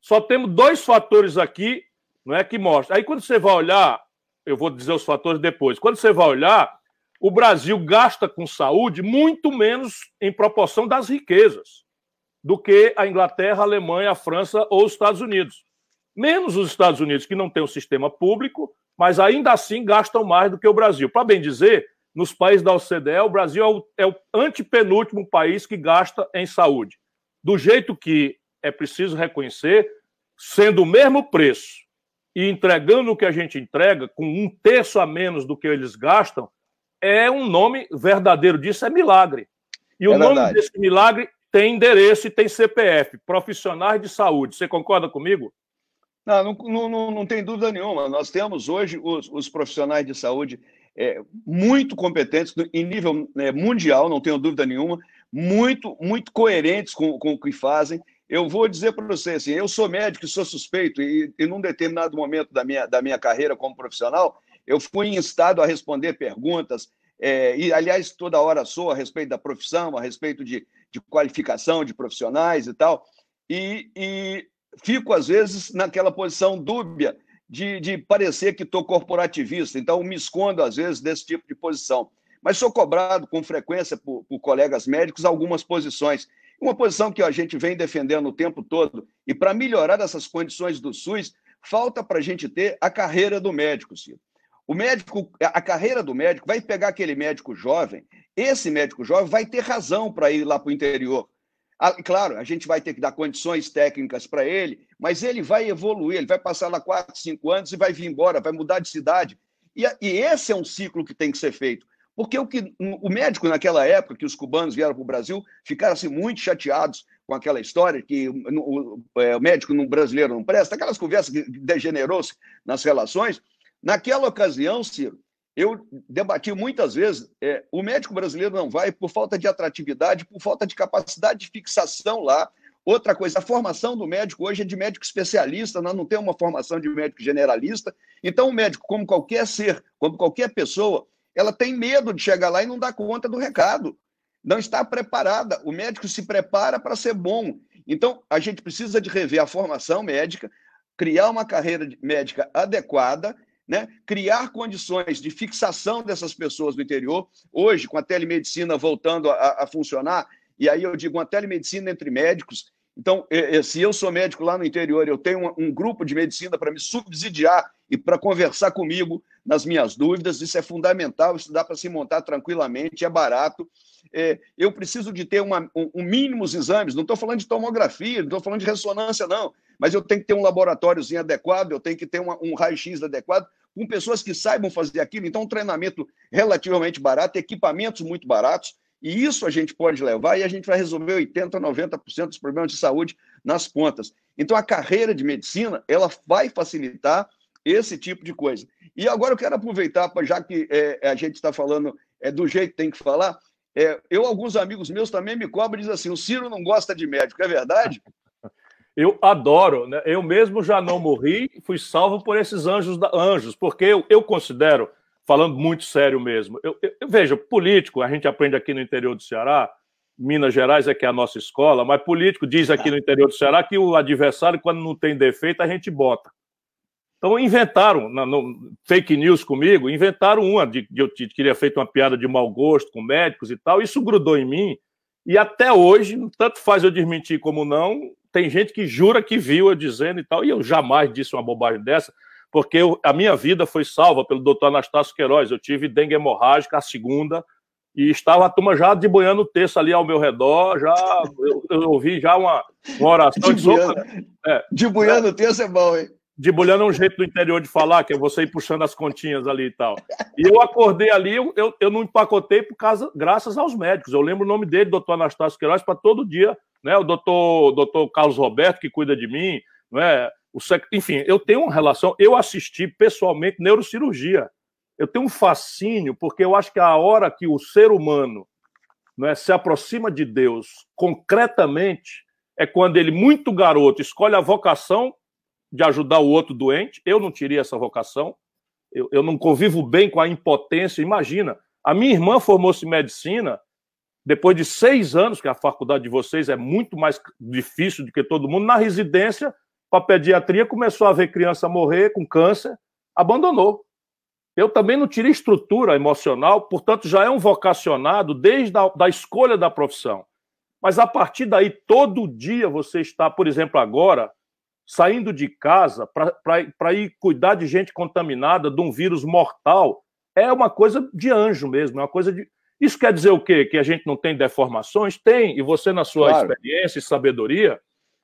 Só temos dois fatores aqui, não é que mostra. Aí quando você vai olhar, eu vou dizer os fatores depois. Quando você vai olhar, o Brasil gasta com saúde muito menos em proporção das riquezas do que a Inglaterra, a Alemanha, a França ou os Estados Unidos. Menos os Estados Unidos, que não têm um sistema público, mas ainda assim gastam mais do que o Brasil. Para bem dizer, nos países da OCDE, o Brasil é o, é o antepenúltimo país que gasta em saúde. Do jeito que é preciso reconhecer, sendo o mesmo preço e entregando o que a gente entrega, com um terço a menos do que eles gastam, é um nome verdadeiro disso, é milagre. E é o verdade. nome desse milagre tem endereço e tem CPF, profissionais de saúde. Você concorda comigo? Não, não, não, não tem dúvida nenhuma. Nós temos hoje os, os profissionais de saúde é, muito competentes em nível é, mundial, não tenho dúvida nenhuma, muito, muito coerentes com, com o que fazem. Eu vou dizer para você assim, eu sou médico e sou suspeito, e, e num determinado momento da minha, da minha carreira como profissional, eu fui instado a responder perguntas, é, e aliás, toda hora sou a respeito da profissão, a respeito de, de qualificação de profissionais e tal, e, e fico, às vezes, naquela posição dúbia de, de parecer que estou corporativista, então me escondo, às vezes, desse tipo de posição. Mas sou cobrado com frequência por, por colegas médicos algumas posições. Uma posição que a gente vem defendendo o tempo todo, e para melhorar essas condições do SUS, falta para a gente ter a carreira do médico, Ciro. O médico, a carreira do médico vai pegar aquele médico jovem, esse médico jovem vai ter razão para ir lá para o interior. Ah, claro, a gente vai ter que dar condições técnicas para ele, mas ele vai evoluir, ele vai passar lá quatro, cinco anos e vai vir embora, vai mudar de cidade. E, e esse é um ciclo que tem que ser feito. Porque o, que, o médico, naquela época que os cubanos vieram para o Brasil, ficaram assim, muito chateados com aquela história que o, o, é, o médico no brasileiro não presta, aquelas conversas que degenerou-se nas relações. Naquela ocasião, Ciro, eu debati muitas vezes, é, o médico brasileiro não vai por falta de atratividade, por falta de capacidade de fixação lá. Outra coisa, a formação do médico hoje é de médico especialista, nós não temos uma formação de médico generalista. Então, o médico, como qualquer ser, como qualquer pessoa, ela tem medo de chegar lá e não dar conta do recado. Não está preparada. O médico se prepara para ser bom. Então, a gente precisa de rever a formação médica, criar uma carreira médica adequada né? criar condições de fixação dessas pessoas no interior. Hoje, com a telemedicina voltando a, a funcionar, e aí eu digo uma telemedicina entre médicos. Então, se eu sou médico lá no interior, eu tenho um, grupo de medicina para me subsidiar e para conversar comigo nas minhas dúvidas. Isso é fundamental, isso dá para se montar tranquilamente, é barato. É, eu preciso de ter uma, um, mínimos exames, não estou falando de tomografia, não estou falando de ressonância, não, mas eu tenho que ter um laboratóriozinho adequado, eu tenho que ter uma, um raio-x adequado, com pessoas que saibam fazer aquilo. Então, um treinamento relativamente barato, equipamentos muito baratos, e isso a gente pode levar e a gente vai resolver 80%, 90% dos problemas de saúde nas pontas. Então, a carreira de medicina, ela vai facilitar esse tipo de coisa. E agora eu quero aproveitar, já que é, a gente está falando é, do jeito que tem que falar, é, eu, alguns amigos meus também me cobram e dizem assim, o Ciro não gosta de médico, é verdade? Eu adoro, né? Eu mesmo já não morri, fui salvo por esses anjos, da, anjos porque eu, eu considero, falando muito sério mesmo, eu, eu, eu vejo, político, a gente aprende aqui no interior do Ceará, Minas Gerais é que é a nossa escola, mas político diz aqui no interior do Ceará que o adversário, quando não tem defeito, a gente bota. Então inventaram, no, fake news comigo, inventaram uma de que eu queria feito uma piada de mau gosto com médicos e tal. Isso grudou em mim e até hoje, tanto faz eu desmentir como não, tem gente que jura que viu eu dizendo e tal. E eu jamais disse uma bobagem dessa, porque eu, a minha vida foi salva pelo doutor Anastácio Queiroz. Eu tive dengue hemorrágica a segunda e estava a turma já de boiando o texto ali ao meu redor, já eu, eu ouvi já uma, uma oração de, de boiando, é, o texto é bom, hein? De bolhando é um jeito do interior de falar, que é você ir puxando as continhas ali e tal. E eu acordei ali, eu, eu, eu não empacotei por causa, graças aos médicos. Eu lembro o nome dele, doutor Anastácio Queiroz, para todo dia, né? O doutor, doutor Carlos Roberto, que cuida de mim, não é? O sec... Enfim, eu tenho uma relação, eu assisti pessoalmente neurocirurgia. Eu tenho um fascínio, porque eu acho que a hora que o ser humano não é, se aproxima de Deus concretamente é quando ele, muito garoto, escolhe a vocação de ajudar o outro doente. Eu não teria essa vocação. Eu, eu não convivo bem com a impotência. Imagina, a minha irmã formou-se em medicina depois de seis anos, que a faculdade de vocês é muito mais difícil do que todo mundo. Na residência, para pediatria, começou a ver criança morrer com câncer, abandonou. Eu também não tirei estrutura emocional, portanto, já é um vocacionado desde a da escolha da profissão. Mas a partir daí, todo dia você está, por exemplo, agora, saindo de casa para ir cuidar de gente contaminada de um vírus mortal é uma coisa de anjo mesmo, é uma coisa de. Isso quer dizer o quê? Que a gente não tem deformações? Tem, e você, na sua claro. experiência e sabedoria,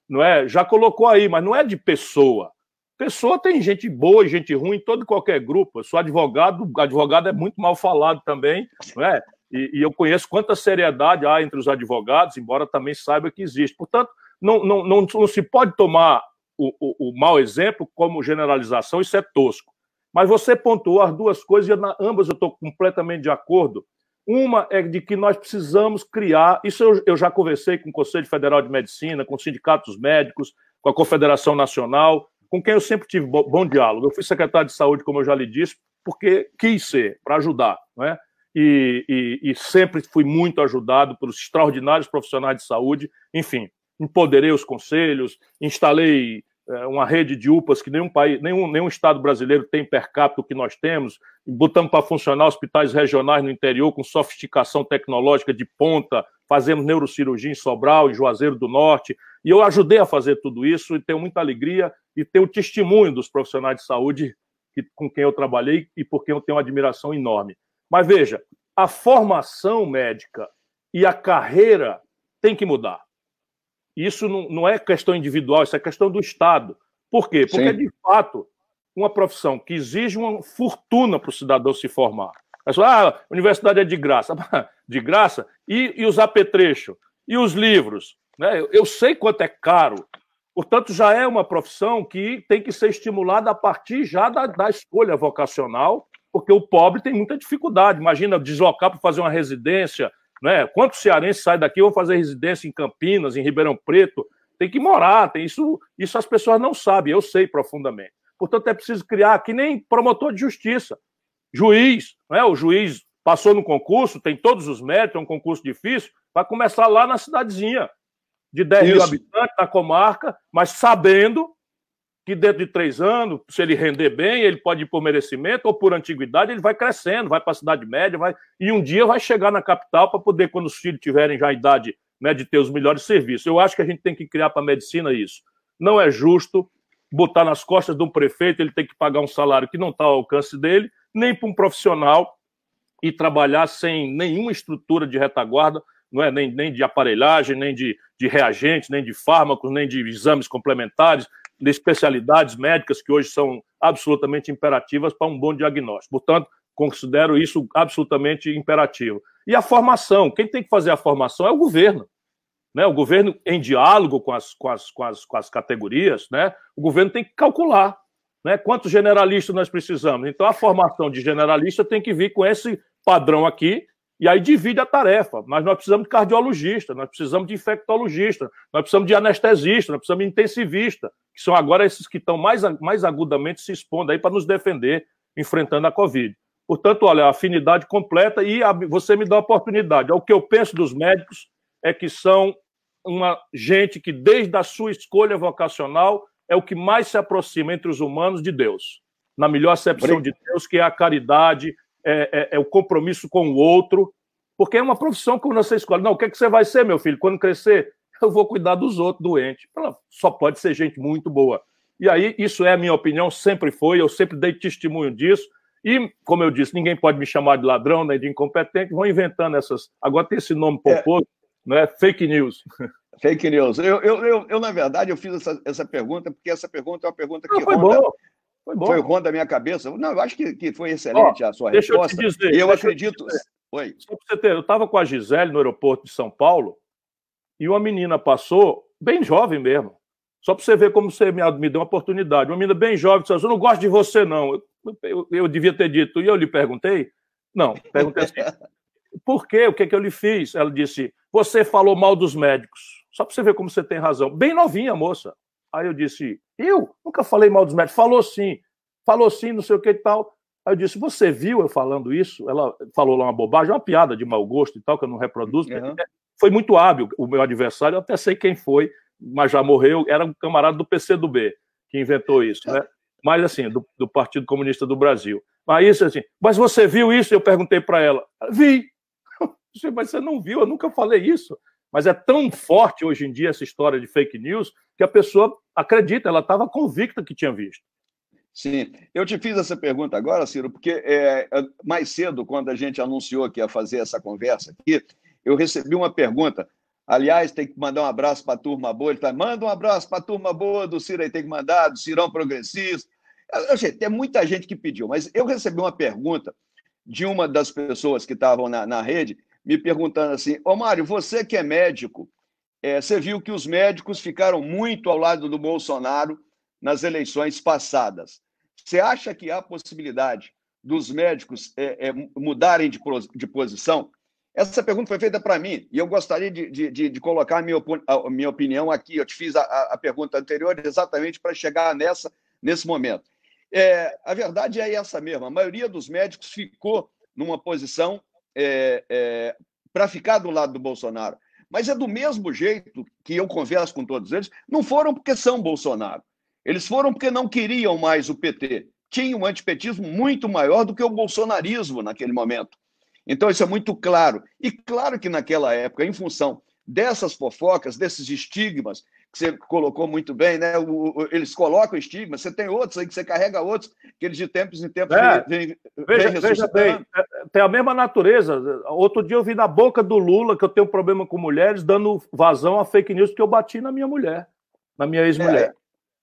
não é? Já colocou aí, mas não é de pessoa. Pessoa tem gente boa e gente ruim em todo e qualquer grupo. Eu sou advogado, advogado é muito mal falado também, não é? E, e eu conheço quanta seriedade há entre os advogados, embora também saiba que existe. Portanto, não, não, não, não se pode tomar o, o, o mau exemplo como generalização, isso é tosco. Mas você pontuou as duas coisas e na, ambas eu estou completamente de acordo. Uma é de que nós precisamos criar, isso eu, eu, já conversei com o Conselho Federal de Medicina, com sindicatos médicos, com a Confederação Nacional, com quem eu sempre tive bom, bom diálogo. Eu fui secretário de saúde, como eu já lhe disse, porque quis ser, para ajudar, não é? E, e, e, sempre fui muito ajudado pelos extraordinários profissionais de saúde. Enfim, empoderei os conselhos, instalei é, uma rede de UPAs que nenhum país, nenhum, nenhum estado brasileiro tem per capita o que nós temos, botamos para funcionar hospitais regionais no interior com sofisticação tecnológica de ponta, fazemos neurocirurgia em Sobral, em Juazeiro do Norte, e eu ajudei a fazer tudo isso e tenho muita alegria e tenho o testemunho dos profissionais de saúde que, com quem eu trabalhei e por quem eu tenho uma admiração enorme. Mas veja, a formação médica e a carreira tem que mudar. Isso não, não é questão individual, isso é questão do Estado. Por quê? Porque, Sim. de fato, uma profissão que exige uma fortuna para o cidadão se formar. Ah, a universidade é de graça. De graça? E, e os apetrechos? E os livros? Né? Eu, eu sei quanto é caro. Portanto, já é uma profissão que tem que ser estimulada a partir já da, da escolha vocacional, porque o pobre tem muita dificuldade. Imagina deslocar para fazer uma residência, né? Quantos cearenses saem daqui vão fazer residência em Campinas, em Ribeirão Preto? Tem que morar, tem isso, isso as pessoas não sabem, eu sei profundamente. Portanto, é preciso criar, que nem promotor de justiça, juiz, né? o juiz passou no concurso, tem todos os méritos, é um concurso difícil, vai começar lá na cidadezinha, de 10 isso. mil habitantes, na comarca, mas sabendo que dentro de três anos, se ele render bem, ele pode ir por merecimento ou por antiguidade, ele vai crescendo, vai para a cidade média, vai e um dia vai chegar na capital para poder, quando os filhos tiverem já a idade né, de ter os melhores serviços. Eu acho que a gente tem que criar para a medicina isso. Não é justo botar nas costas de um prefeito, ele tem que pagar um salário que não está ao alcance dele, nem para um profissional e trabalhar sem nenhuma estrutura de retaguarda, não é nem, nem de aparelhagem, nem de, de reagentes, nem de fármacos, nem de exames complementares, de especialidades médicas que hoje são absolutamente imperativas para um bom diagnóstico. Portanto, considero isso absolutamente imperativo. E a formação, quem tem que fazer a formação é o governo. Né? O governo, em diálogo com as, com as, com as, com as categorias, né? o governo tem que calcular né? quantos generalistas nós precisamos. Então, a formação de generalista tem que vir com esse padrão aqui, e aí divide a tarefa. Mas nós precisamos de cardiologista, nós precisamos de infectologista, nós precisamos de anestesista, nós precisamos de intensivista, que são agora esses que estão mais, mais agudamente se expondo aí para nos defender enfrentando a Covid. Portanto, olha, afinidade completa e a, você me dá a oportunidade. O que eu penso dos médicos é que são uma gente que, desde a sua escolha vocacional, é o que mais se aproxima entre os humanos de Deus. Na melhor acepção de Deus, que é a caridade, é, é, é, o compromisso com o outro, porque é uma profissão que você escolhe. Não, o que, é que você vai ser, meu filho? Quando crescer, eu vou cuidar dos outros doentes. Só pode ser gente muito boa. E aí, isso é a minha opinião, sempre foi, eu sempre dei testemunho disso. E, como eu disse, ninguém pode me chamar de ladrão nem de incompetente, vão inventando essas. Agora tem esse nome é. pomposo, é. não é? Fake news. Fake news. Eu, eu, eu, eu, na verdade, eu fiz essa, essa pergunta porque essa pergunta é uma pergunta que não, foi bom. Foi bom. Foi ronda a minha cabeça. Não, eu acho que, que foi excelente Ó, a sua deixa resposta. Eu te dizer, e eu acredito. Eu Oi. Só você ter, eu estava com a Gisele no aeroporto de São Paulo e uma menina passou, bem jovem mesmo, só para você ver como você me, deu uma oportunidade. Uma menina bem jovem disse: Eu não gosto de você, não. Eu, eu, eu devia ter dito. E eu lhe perguntei? Não, perguntei assim: Por quê? O que, é que eu lhe fiz? Ela disse: Você falou mal dos médicos. Só para você ver como você tem razão. Bem novinha, moça. Aí eu disse: Eu nunca falei mal dos médicos. Falou sim. Falou sim, não sei o que e tal. Aí eu disse: Você viu eu falando isso? Ela falou lá uma bobagem, uma piada de mau gosto e tal, que eu não reproduzo. Uhum. Foi muito hábil o meu adversário, eu até sei quem foi, mas já morreu. Era um camarada do PCdoB que inventou isso, né? Mas assim, do, do Partido Comunista do Brasil. Mas isso assim, mas você viu isso? Eu perguntei para ela: Vi. Mas você não viu, eu nunca falei isso. Mas é tão forte hoje em dia essa história de fake news que a pessoa acredita, ela estava convicta que tinha visto. Sim, eu te fiz essa pergunta agora, Ciro, porque é, é, mais cedo, quando a gente anunciou que ia fazer essa conversa aqui, eu recebi uma pergunta. Aliás, tem que mandar um abraço para a turma boa. Ele tá, manda um abraço para a turma boa do Ciro aí, tem que mandar, do Cirão Progressista. Eu, eu, tem muita gente que pediu, mas eu recebi uma pergunta de uma das pessoas que estavam na, na rede, me perguntando assim: Ô Mário, você que é médico, é, você viu que os médicos ficaram muito ao lado do Bolsonaro nas eleições passadas. Você acha que há possibilidade dos médicos é, é, mudarem de, de, posição? Essa pergunta foi feita para mim e eu gostaria de, de, de colocar a minha, a minha, opinião aqui. Eu te fiz a, a pergunta anterior exatamente para chegar nessa nesse momento. É, a verdade é essa mesma. A maioria dos médicos ficou numa posição é, é, para ficar do lado do Bolsonaro. Mas é do mesmo jeito que eu converso com todos eles, não foram porque são Bolsonaro. Eles foram porque não queriam mais o PT. Tinha um antipetismo muito maior do que o bolsonarismo naquele momento. Então, isso é muito claro. E claro que naquela época, em função dessas fofocas, desses estigmas, que você colocou muito bem, né? O, o, eles colocam estigmas, você tem outros aí que você carrega outros, que eles de tempos em tempos é, vem, veja, vem veja bem, é, tem a mesma natureza. Outro dia eu vi na boca do Lula que eu tenho problema com mulheres, dando vazão a fake news que eu bati na minha mulher, na minha ex-mulher.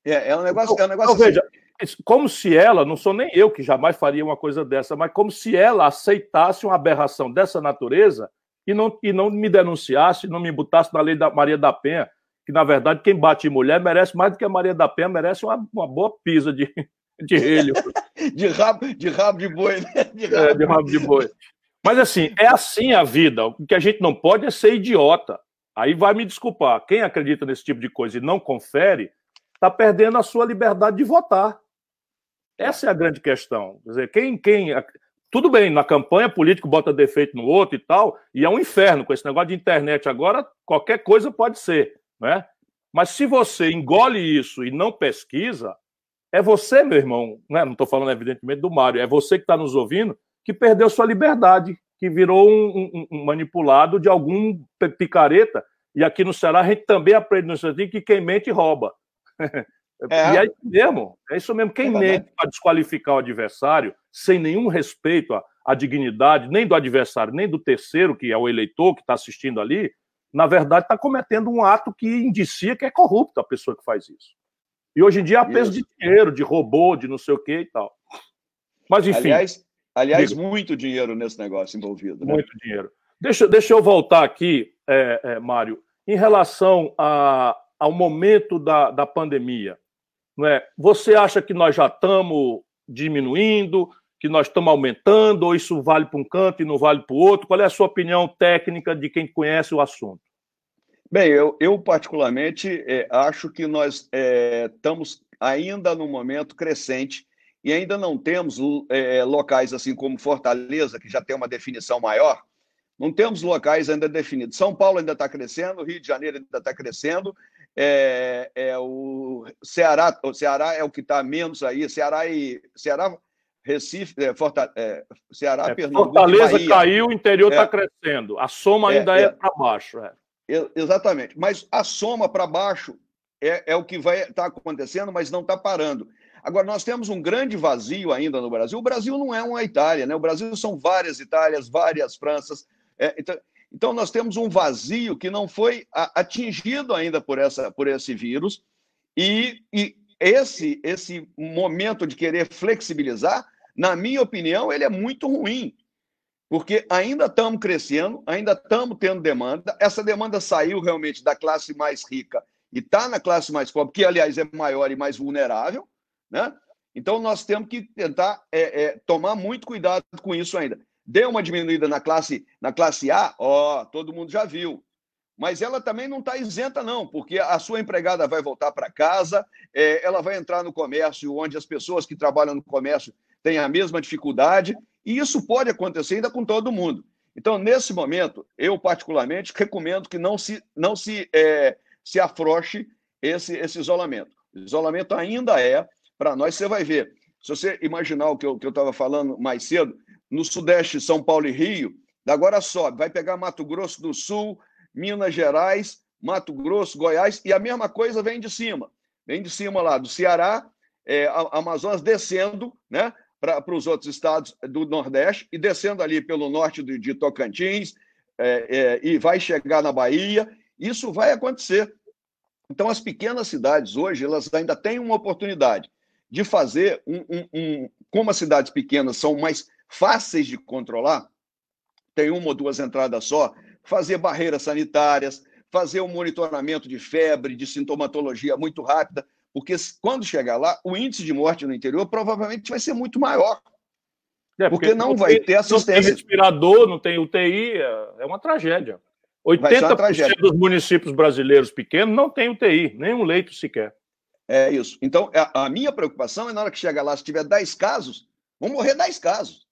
É, é, é, um negócio. Então, é um negócio então, assim. veja, como se ela, não sou nem eu que jamais faria uma coisa dessa, mas como se ela aceitasse uma aberração dessa natureza e não, e não me denunciasse, não me botasse na lei da Maria da Penha que na verdade quem bate em mulher merece mais do que a Maria da Penha, merece uma, uma boa pisa de, de relho. de, rabo, de rabo de boi, né? De rabo. É, de rabo de boi. Mas assim, é assim a vida. O que a gente não pode é ser idiota. Aí vai me desculpar. Quem acredita nesse tipo de coisa e não confere, está perdendo a sua liberdade de votar. Essa é a grande questão. Quer dizer, quem, quem. Tudo bem, na campanha político bota defeito no outro e tal, e é um inferno com esse negócio de internet. Agora, qualquer coisa pode ser. Né? Mas se você engole isso e não pesquisa, é você, meu irmão, né? não estou falando evidentemente do Mário, é você que está nos ouvindo, que perdeu sua liberdade, que virou um, um, um, manipulado de algum picareta. E aqui no Ceará a gente também aprende no sentido que quem mente rouba. É. E é isso mesmo, é isso mesmo. Quem é mente para desqualificar o adversário, sem nenhum respeito à, à dignidade, nem do adversário, nem do terceiro, que é o eleitor que está assistindo ali, na verdade, está cometendo um ato que indicia que é corrupto a pessoa que faz isso. E hoje em dia, a peso de dinheiro, de robô, de não sei o que e tal. Mas, enfim. Aliás, aliás muito dinheiro nesse negócio envolvido. Né? Muito dinheiro. Deixa, deixa eu voltar aqui, é, é, Mário, em relação a, ao momento da, da pandemia. Não é? Você acha que nós já estamos diminuindo? Que nós estamos aumentando, ou isso vale para um canto e não vale para o outro? Qual é a sua opinião técnica de quem conhece o assunto? Bem, eu, eu particularmente é, acho que nós é, estamos ainda num momento crescente e ainda não temos é, locais assim como Fortaleza, que já tem uma definição maior, não temos locais ainda definidos. São Paulo ainda está crescendo, Rio de Janeiro ainda está crescendo, é, é o Ceará, o Ceará é o que está menos aí, Ceará e Ceará, Recife, é, Forta, é, Ceará, é, Pernambuco. Fortaleza caiu, o interior está é. crescendo. A soma ainda é, é para baixo. Exatamente. Mas a soma para baixo é, o que vai estar tá acontecendo, mas não está parando. Agora, nós temos um grande vazio ainda no Brasil. O Brasil não é uma Itália, né? O Brasil são várias Itálias, várias Franças. então, então, nós temos um vazio que não foi atingido ainda por, essa, por esse vírus, e, e esse, esse momento de querer flexibilizar, na minha opinião, ele é muito ruim, porque ainda estamos crescendo, ainda estamos tendo demanda, essa demanda saiu realmente da classe mais rica e está na classe mais pobre, que, aliás, é maior e mais vulnerável, né? Então, nós temos que tentar é, é, tomar muito cuidado com isso ainda. Deu uma diminuída na classe, na classe A, ó, todo mundo já viu. Mas ela também não está isenta, não, porque a sua empregada vai voltar para casa, é, ela vai entrar no comércio, onde as pessoas que trabalham no comércio têm a mesma dificuldade, e isso pode acontecer ainda com todo mundo. Então, nesse momento, eu particularmente recomendo que não se, não se, é, se afrouxe esse, esse isolamento. O isolamento ainda é, para nós, você vai ver. Se você imaginar o que eu estava falando mais cedo, no Sudeste, São Paulo e Rio, agora sobe, vai pegar Mato Grosso do Sul, Minas Gerais, Mato Grosso, Goiás, e a mesma coisa vem de cima. Vem de cima lá do Ceará, é, Amazonas descendo né, para os outros estados do Nordeste e descendo ali pelo norte de, de Tocantins é, é, e vai chegar na Bahia. Isso vai acontecer. Então, as pequenas cidades hoje, elas ainda têm uma oportunidade de fazer um, um, um como as cidades pequenas são mais fáceis de controlar, tem uma ou duas entradas só, fazer barreiras sanitárias, fazer um monitoramento de febre, de sintomatologia muito rápida, porque quando chegar lá, o índice de morte no interior provavelmente vai ser muito maior. É, porque, porque, não, não vai tem, ter assistência. Não tem respirador, não tem UTI, é, é uma tragédia. 80% uma tragédia. dos municípios brasileiros pequenos não tem UTI, nem um leito sequer. É isso. Então, a, a minha preocupação é na hora que chegar lá, se tiver 10 casos, vão morrer 10 casos.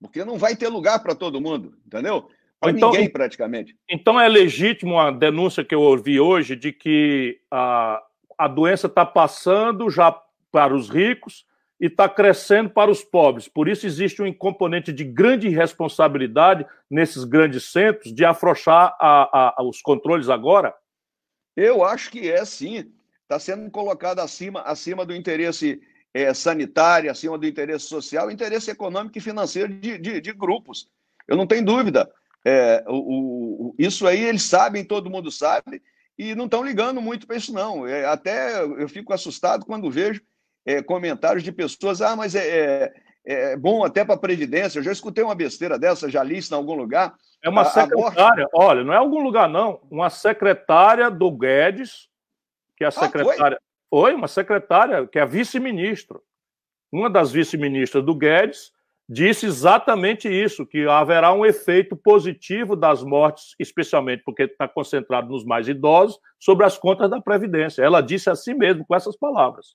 Porque não vai ter lugar para todo mundo, entendeu? Para então, ninguém, praticamente. Então é legítimo a denúncia que eu ouvi hoje de que a, a doença está passando já para os ricos e está crescendo para os pobres. Por isso existe um componente de grande responsabilidade nesses grandes centros de afrouxar a, a, os controles agora? Eu acho que é sim. Está sendo colocado acima, acima do interesse é, sanitária, acima do interesse social, interesse econômico e financeiro de, de, de grupos. Eu não tenho dúvida. É, o, o, isso aí eles sabem, todo mundo sabe, e não estão ligando muito para isso, não. É, até eu fico assustado quando vejo é, comentários de pessoas, ah, mas é, é, é bom até para a Previdência. Eu já escutei uma besteira dessa, já li isso em algum lugar. É uma a, secretária, a morte... olha, não é algum lugar, não. Uma secretária do Guedes, que é a secretária. Ah, foi uma secretária, que é vice-ministro. Uma das vice-ministras do Guedes disse exatamente isso, que haverá um efeito positivo das mortes, especialmente porque está concentrado nos mais idosos, sobre as contas da Previdência. Ela disse assim mesmo, com essas palavras.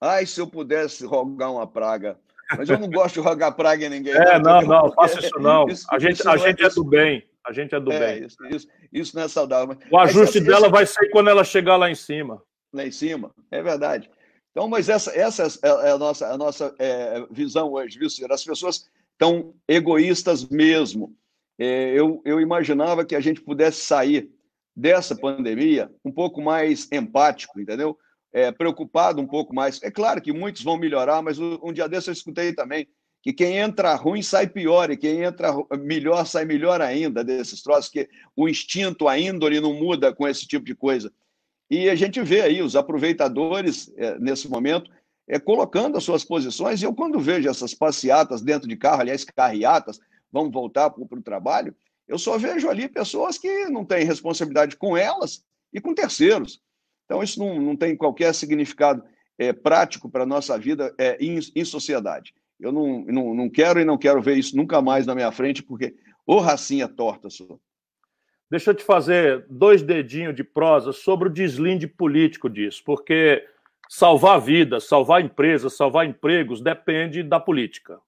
Ai, se eu pudesse rogar uma praga. Mas eu não gosto de rogar praga em ninguém. É, não, não, não faça isso não. Isso, a gente, a gente é, é do bem. A gente é do é, bem. Isso, isso, isso, não é saudável. O ajuste esse, dela vai ser quando ela chegar lá em cima lá em cima. É verdade. Então, mas essa, essa é, é a nossa, a nossa é, visão hoje, viu, Ciro? As pessoas estão egoístas mesmo. É, eu, eu imaginava que a gente pudesse sair dessa pandemia um pouco mais empático, entendeu? É, preocupado um pouco mais. É claro que muitos vão melhorar, mas um dia desse eu escutei também que quem entra ruim sai pior e quem entra melhor sai melhor ainda desses troços, que o instinto, a índole não muda com esse tipo de coisa. E a gente vê aí os aproveitadores, é, nesse momento, é, colocando as suas posições. E eu, quando vejo essas passeatas dentro de carro, aliás, carreatas, vão voltar para o trabalho, eu só vejo ali pessoas que não têm responsabilidade com elas e com terceiros. Então, isso não, não tem qualquer significado é, prático para a nossa vida é, em, em, sociedade. Eu não, não, não quero e não quero ver isso nunca mais na minha frente, porque ô racinha torta sou. Deixa eu te fazer dois dedinhos de prosa sobre o deslinde político disso, porque salvar vidas, salvar empresas, salvar empregos depende da política.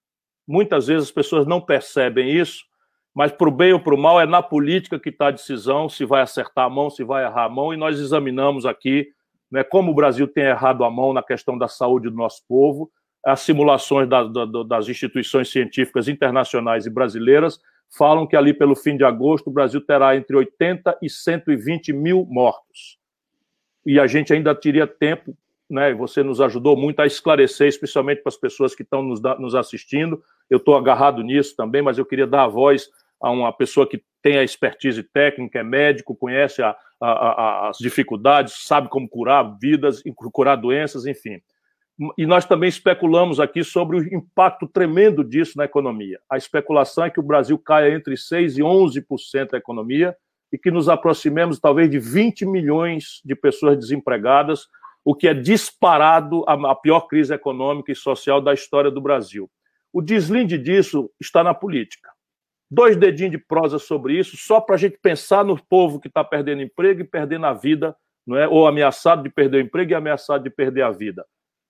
Muitas vezes as pessoas não percebem isso mas para o bem ou para o mal é na política que está a decisão se vai acertar a mão, se vai errar a mão, e nós examinamos aqui né, como o Brasil tem errado a mão na questão da saúde do nosso povo, as simulações da, da, das instituições científicas internacionais e brasileiras falam que ali pelo fim de agosto o Brasil terá entre 80 e 120 mil mortos. E a gente ainda teria tempo, né? Você nos ajudou muito a esclarecer, especialmente para as pessoas que estão nos, nos assistindo. Eu estou agarrado nisso também, mas eu queria dar a voz a uma pessoa que tem a expertise técnica, é médico, conhece a, a, a, as dificuldades, sabe como curar vidas, curar doenças, enfim. E nós também especulamos aqui sobre o impacto tremendo disso na economia. A especulação é que o Brasil caia entre 6% e 11% da economia e que nos aproximemos talvez de 20 milhões de pessoas desempregadas, o que é disparado a pior crise econômica e social da história do Brasil. O deslinde disso está na política dois dedinhos de prosa sobre isso, só para a gente pensar no povo que está perdendo emprego e perdendo a vida, não é? ou ameaçado de perder o emprego e ameaçado de perder a vida.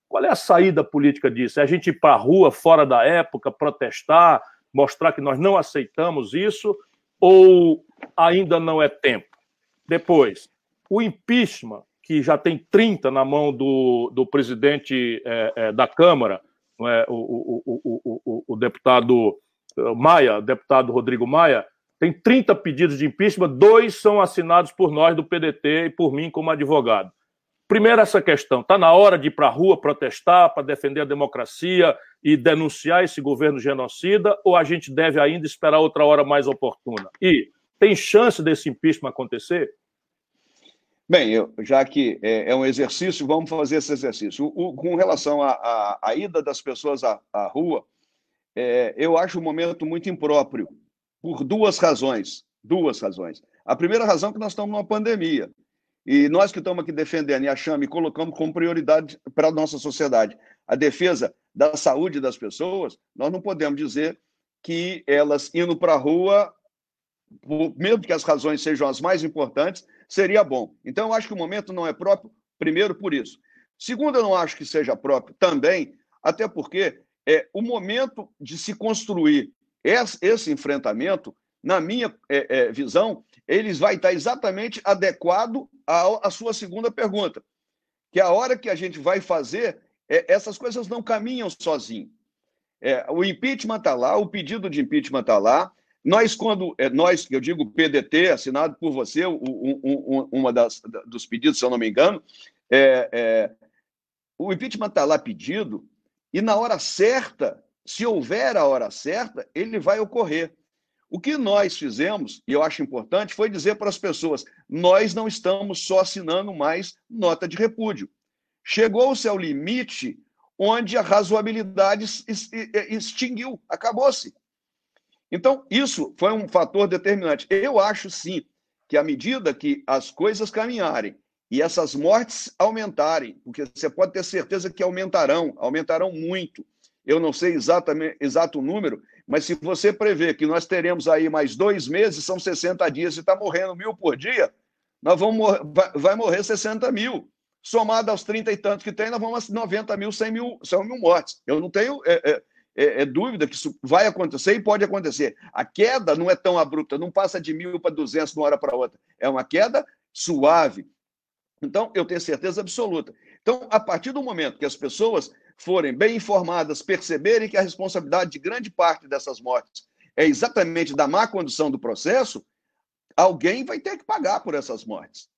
Qual é a saída política disso? É a gente ir para a rua, fora da época, protestar, mostrar que nós não aceitamos isso, ou ainda não é tempo? Depois, o impeachment, que já tem 30 na mão do, do presidente é, é, da Câmara, é? o, o, o, o, deputado Maia, deputado Rodrigo Maia, tem 30 pedidos de impeachment, dois são assinados por nós do PDT e por mim como advogado. Primeiro, essa questão: está na hora de ir para a rua protestar para defender a democracia e denunciar esse governo genocida, ou a gente deve ainda esperar outra hora mais oportuna? E tem chance desse impeachment acontecer? Bem, eu, já que é, é, um exercício, vamos fazer esse exercício. O, o, com relação à ida das pessoas à, à rua, é, eu acho o momento muito impróprio, por duas razões. Duas razões. A primeira razão é que nós estamos numa pandemia. E nós que estamos aqui defendendo e achamos e colocamos como prioridade para a nossa sociedade a defesa da saúde das pessoas, nós não podemos dizer que elas indo para a rua, mesmo que as razões sejam as mais importantes, seria bom. Então, eu acho que o momento não é próprio, primeiro por isso. Segundo, eu não acho que seja próprio também, até porque é, o momento de se construir esse, enfrentamento, na minha é, é, visão, eles vai estar exatamente adequado à, sua segunda pergunta, que é a hora que a gente vai fazer, é, essas coisas não caminham sozinho. É, o impeachment está lá, o pedido de impeachment está lá. Nós, quando é, nós, eu digo PDT, assinado por você, um, um, uma das dos pedidos, se eu não me engano, o impeachment está lá pedido e na hora certa, se houver a hora certa, ele vai ocorrer. O que nós fizemos, e eu acho importante, foi dizer para as pessoas: nós não estamos só assinando mais nota de repúdio. Chegou-se ao limite onde a razoabilidade extinguiu, acabou-se. Então, isso foi um fator determinante. Eu acho sim que, à medida que as coisas caminharem e essas mortes aumentarem, porque você pode ter certeza que aumentarão, aumentarão muito. Eu não sei exatamente exato número, mas se você prevê que nós teremos aí mais dois meses, são 60 dias, e está morrendo mil por dia, nós vamos vai, vai morrer 60 mil. Somado aos 30 e tantos que tem, nós vamos a 90 mil, 100 mil, 100 mil mortes. Eu não tenho é, é, é, é, dúvida que isso vai acontecer e pode acontecer. A queda não é tão abrupta, não passa de mil para 200 de uma hora para outra. É uma queda suave, então, eu tenho certeza absoluta. Então, a partir do momento que as pessoas forem bem informadas, perceberem que a responsabilidade de grande parte dessas mortes é exatamente da má condução do processo, alguém vai ter que pagar por essas mortes.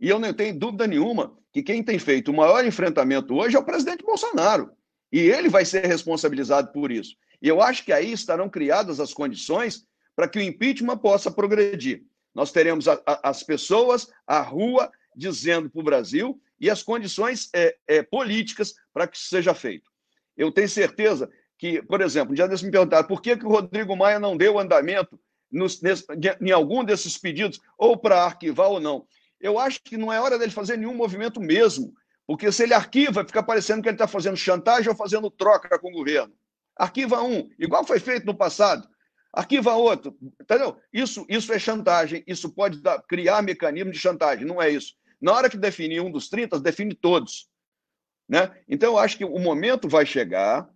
E eu não tenho dúvida nenhuma que quem tem feito o maior enfrentamento hoje é o presidente Bolsonaro. E ele vai ser responsabilizado por isso. E eu acho que aí estarão criadas as condições para que o impeachment possa progredir. Nós teremos a, a, as pessoas, a rua dizendo para o Brasil e as condições é, é, políticas para que isso seja feito. Eu tenho certeza que, por exemplo, desse me perguntaram por que, que o Rodrigo Maia não deu andamento nos, nesse, em algum desses pedidos, ou para arquivar ou não. Eu acho que não é hora dele fazer nenhum movimento mesmo, porque se ele arquiva, fica parecendo que ele está fazendo chantagem ou fazendo troca com o governo. Arquiva um, igual foi feito no passado. Arquiva outro, entendeu? Isso, isso é chantagem, isso pode dar, criar mecanismo de chantagem, não é isso. Na hora que definir um dos 30, define todos. Né? Então, eu acho que o momento vai chegar,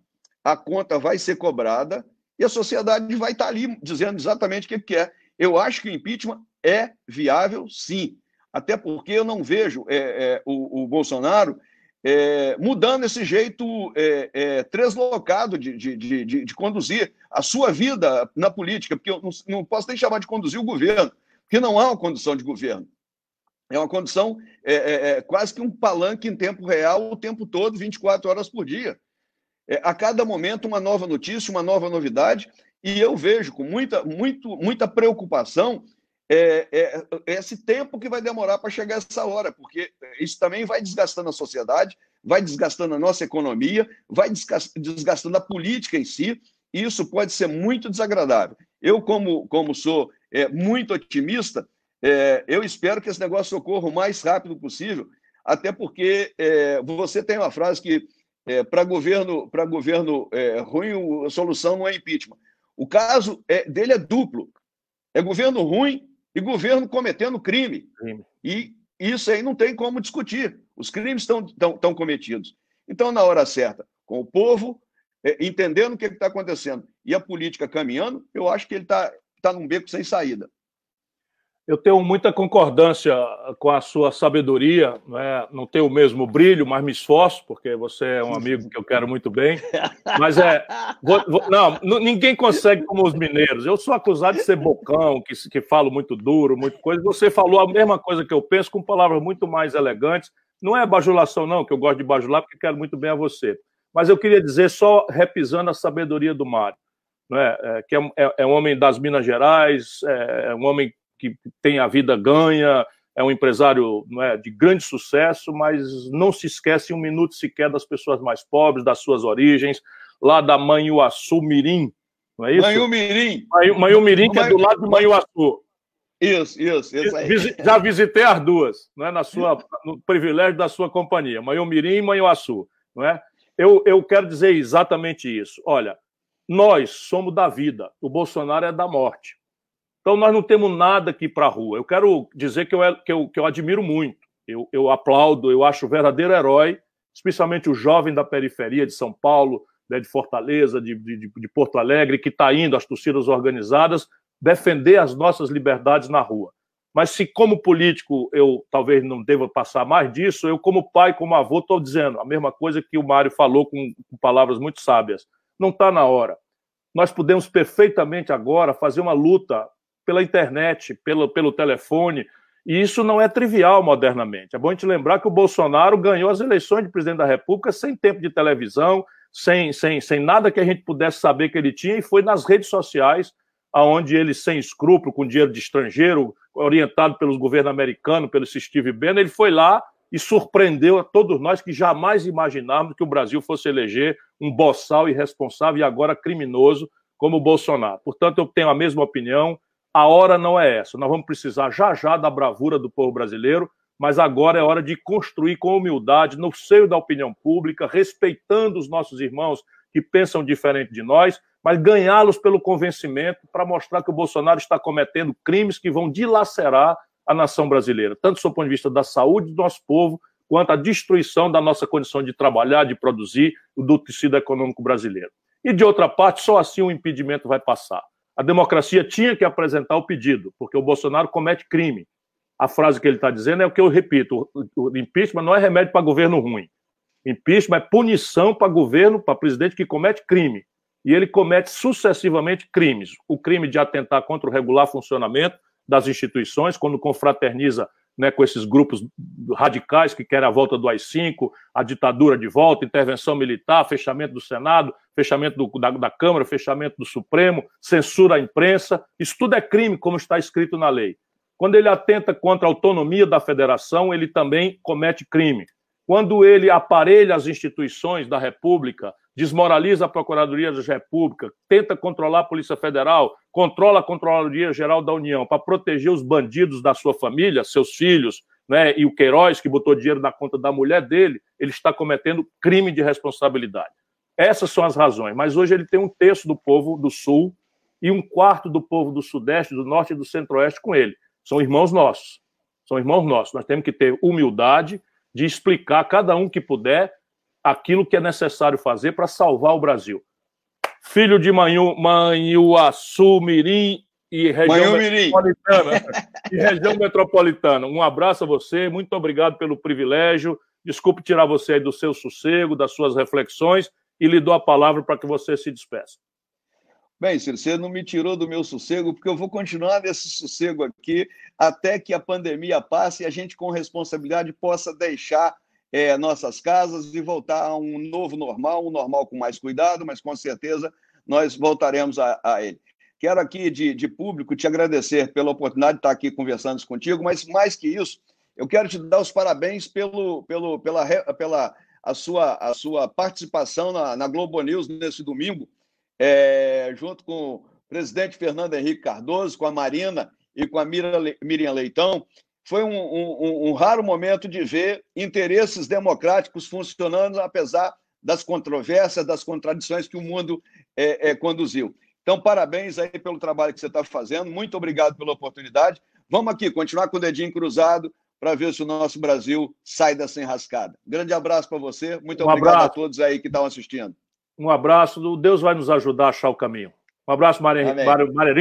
a conta vai ser cobrada e a sociedade vai estar ali dizendo exatamente o que quer. Eu acho que o impeachment é viável, sim. Até porque eu não vejo é, é, o, o, Bolsonaro é, mudando esse jeito é, é, translocado de, de, de, de, conduzir a sua vida na política, porque eu não, não, posso nem chamar de conduzir o governo, porque não há uma condução de governo. É uma condição é, é, é quase que um palanque em tempo real o tempo todo, 24 horas por dia. É, a cada momento, uma nova notícia, uma nova novidade, e eu vejo com muita, muito, muita preocupação é, é, esse tempo que vai demorar para chegar essa hora, porque isso também vai desgastando a sociedade, vai desgastando a nossa economia, vai desgastando a política em si, e isso pode ser muito desagradável. Eu, como, como sou muito otimista, é, eu espero que esse negócio ocorra o mais rápido possível, até porque é, você tem uma frase que é, para governo, para governo é, ruim, a solução não é impeachment. O caso é, dele é duplo. É governo ruim e governo cometendo crime. crime. E isso aí não tem como discutir. Os crimes estão cometidos. Então, na hora certa, com o povo é, entendendo o que está acontecendo e a política caminhando, eu acho que ele está tá num beco sem saída. Eu tenho muita concordância com a sua sabedoria, não, é? não tenho o mesmo brilho, mas me esforço, porque você é um amigo que eu quero muito bem. Mas é. Vou, vou, não, ninguém consegue como os mineiros. Eu sou acusado de ser bocão, que, que falo muito duro, muito coisa. Você falou a mesma coisa que eu penso, com palavras muito mais elegantes. Não é bajulação, não, que eu gosto de bajular, porque quero muito bem a você. Mas eu queria dizer, só repisando a sabedoria do Mário, não é? é que é, é, é um homem das Minas Gerais, é, é um homem que tem a vida ganha, é um empresário é, de grande sucesso, mas não se esquece um minuto sequer das pessoas mais pobres, das suas origens, lá da Manhuaçu Mirim, não é isso? Manhu Mirim. Manhu Mirim, que é do lado de Manhuaçu. Isso, isso, isso aí. Já visitei as duas, não é? Na sua, no privilégio da sua companhia, Manhu Mirim e Manhuaçu, não é? Eu, eu quero dizer exatamente isso. Olha, nós somos da vida, o Bolsonaro é da morte. Então, nós não temos nada aqui para a rua. Eu quero dizer que eu, que eu, que eu admiro muito, eu, eu aplaudo, eu acho o verdadeiro herói, especialmente o jovem da periferia de São Paulo, né, de Fortaleza, de, de, de Porto Alegre, que está indo às torcidas organizadas defender as nossas liberdades na rua. Mas se, como político, eu talvez não deva passar mais disso, eu, como pai, como avô, estou dizendo a mesma coisa que o Mário falou com, com palavras muito sábias. Não está na hora. Nós podemos perfeitamente agora fazer uma luta pela internet, pelo, pelo telefone, e isso não é trivial modernamente. É bom a gente lembrar que o Bolsonaro ganhou as eleições de presidente da República sem tempo de televisão, sem, sem, sem nada que a gente pudesse saber que ele tinha, e foi nas redes sociais, aonde ele, sem escrúpulo, com dinheiro de estrangeiro, orientado pelos governos americanos, pelo Steve Bannon, ele foi lá e surpreendeu a todos nós que jamais imaginávamos que o Brasil fosse eleger um boçal irresponsável e agora criminoso como o Bolsonaro. Portanto, eu tenho a mesma opinião, a hora não é essa. Nós vamos precisar já já da bravura do povo brasileiro, mas agora é hora de construir com humildade, no seio da opinião pública, respeitando os nossos irmãos que pensam diferente de nós, mas ganhá-los pelo convencimento para mostrar que o Bolsonaro está cometendo crimes que vão dilacerar a nação brasileira, tanto do ponto de vista da saúde do nosso povo, quanto a destruição da nossa condição de trabalhar, de produzir, do tecido econômico brasileiro. E de outra parte, só assim o impedimento vai passar. A democracia tinha que apresentar o pedido, porque o Bolsonaro comete crime. A frase que ele está dizendo é o que eu repito: o impeachment não é remédio para governo ruim. Impeachment é punição para governo, para presidente que comete crime. E ele comete sucessivamente crimes. O crime de atentar contra o regular funcionamento das instituições, quando confraterniza né, com esses grupos radicais que querem a volta do AI-5, a ditadura de volta, intervenção militar, fechamento do Senado, fechamento do, da, da, Câmara, fechamento do Supremo, censura à imprensa. Isso tudo é crime, como está escrito na lei. Quando ele atenta contra a autonomia da federação, ele também comete crime. Quando ele aparelha as instituições da República, desmoraliza a Procuradoria da República, tenta controlar a Polícia Federal, controla a Controladoria Geral da União para proteger os bandidos da sua família, seus filhos, né, e o Queiroz, que botou dinheiro na conta da mulher dele, ele está cometendo crime de responsabilidade. Essas são as razões. Mas hoje ele tem um terço do povo do Sul e um quarto do povo do Sudeste, do Norte e do Centro-Oeste com ele. São irmãos nossos. São irmãos nossos. Nós temos que ter humildade de explicar, cada um que puder, aquilo que é necessário fazer para salvar o Brasil. Filho de Manhu, Manhuaçu, Mirim e região metropolitana. e região metropolitana. Um abraço a você, muito obrigado pelo privilégio. Desculpe tirar você aí do seu sossego, das suas reflexões, e lhe dou a palavra para que você se despeça. Bem, Ciro, você não me tirou do meu sossego, porque eu vou continuar nesse sossego aqui até que a pandemia passe e a gente, com responsabilidade, possa deixar é, nossas casas e voltar a um novo normal, um normal com mais cuidado, mas com certeza nós voltaremos a, a ele. Quero aqui, de, de, público, te agradecer pela oportunidade de estar aqui conversando contigo, mas mais que isso, eu quero te dar os parabéns pelo, pelo, pela, pela a sua, a sua participação na, na Globo News nesse domingo, é, junto com o presidente Fernando Henrique Cardoso, com a Marina e com a Miriam Leitão. Foi um, um, um raro momento de ver interesses democráticos funcionando, apesar das controvérsias, das contradições que o mundo é, é, conduziu. Então, parabéns aí pelo trabalho que você está fazendo. Muito obrigado pela oportunidade. Vamos aqui, continuar com o dedinho cruzado para ver se o nosso Brasil sai dessa enrascada. Grande abraço para você. Muito um obrigado abraço. a todos aí que estão assistindo. Um abraço. Deus vai nos ajudar a achar o caminho. Um abraço, Maria, Maria, Maria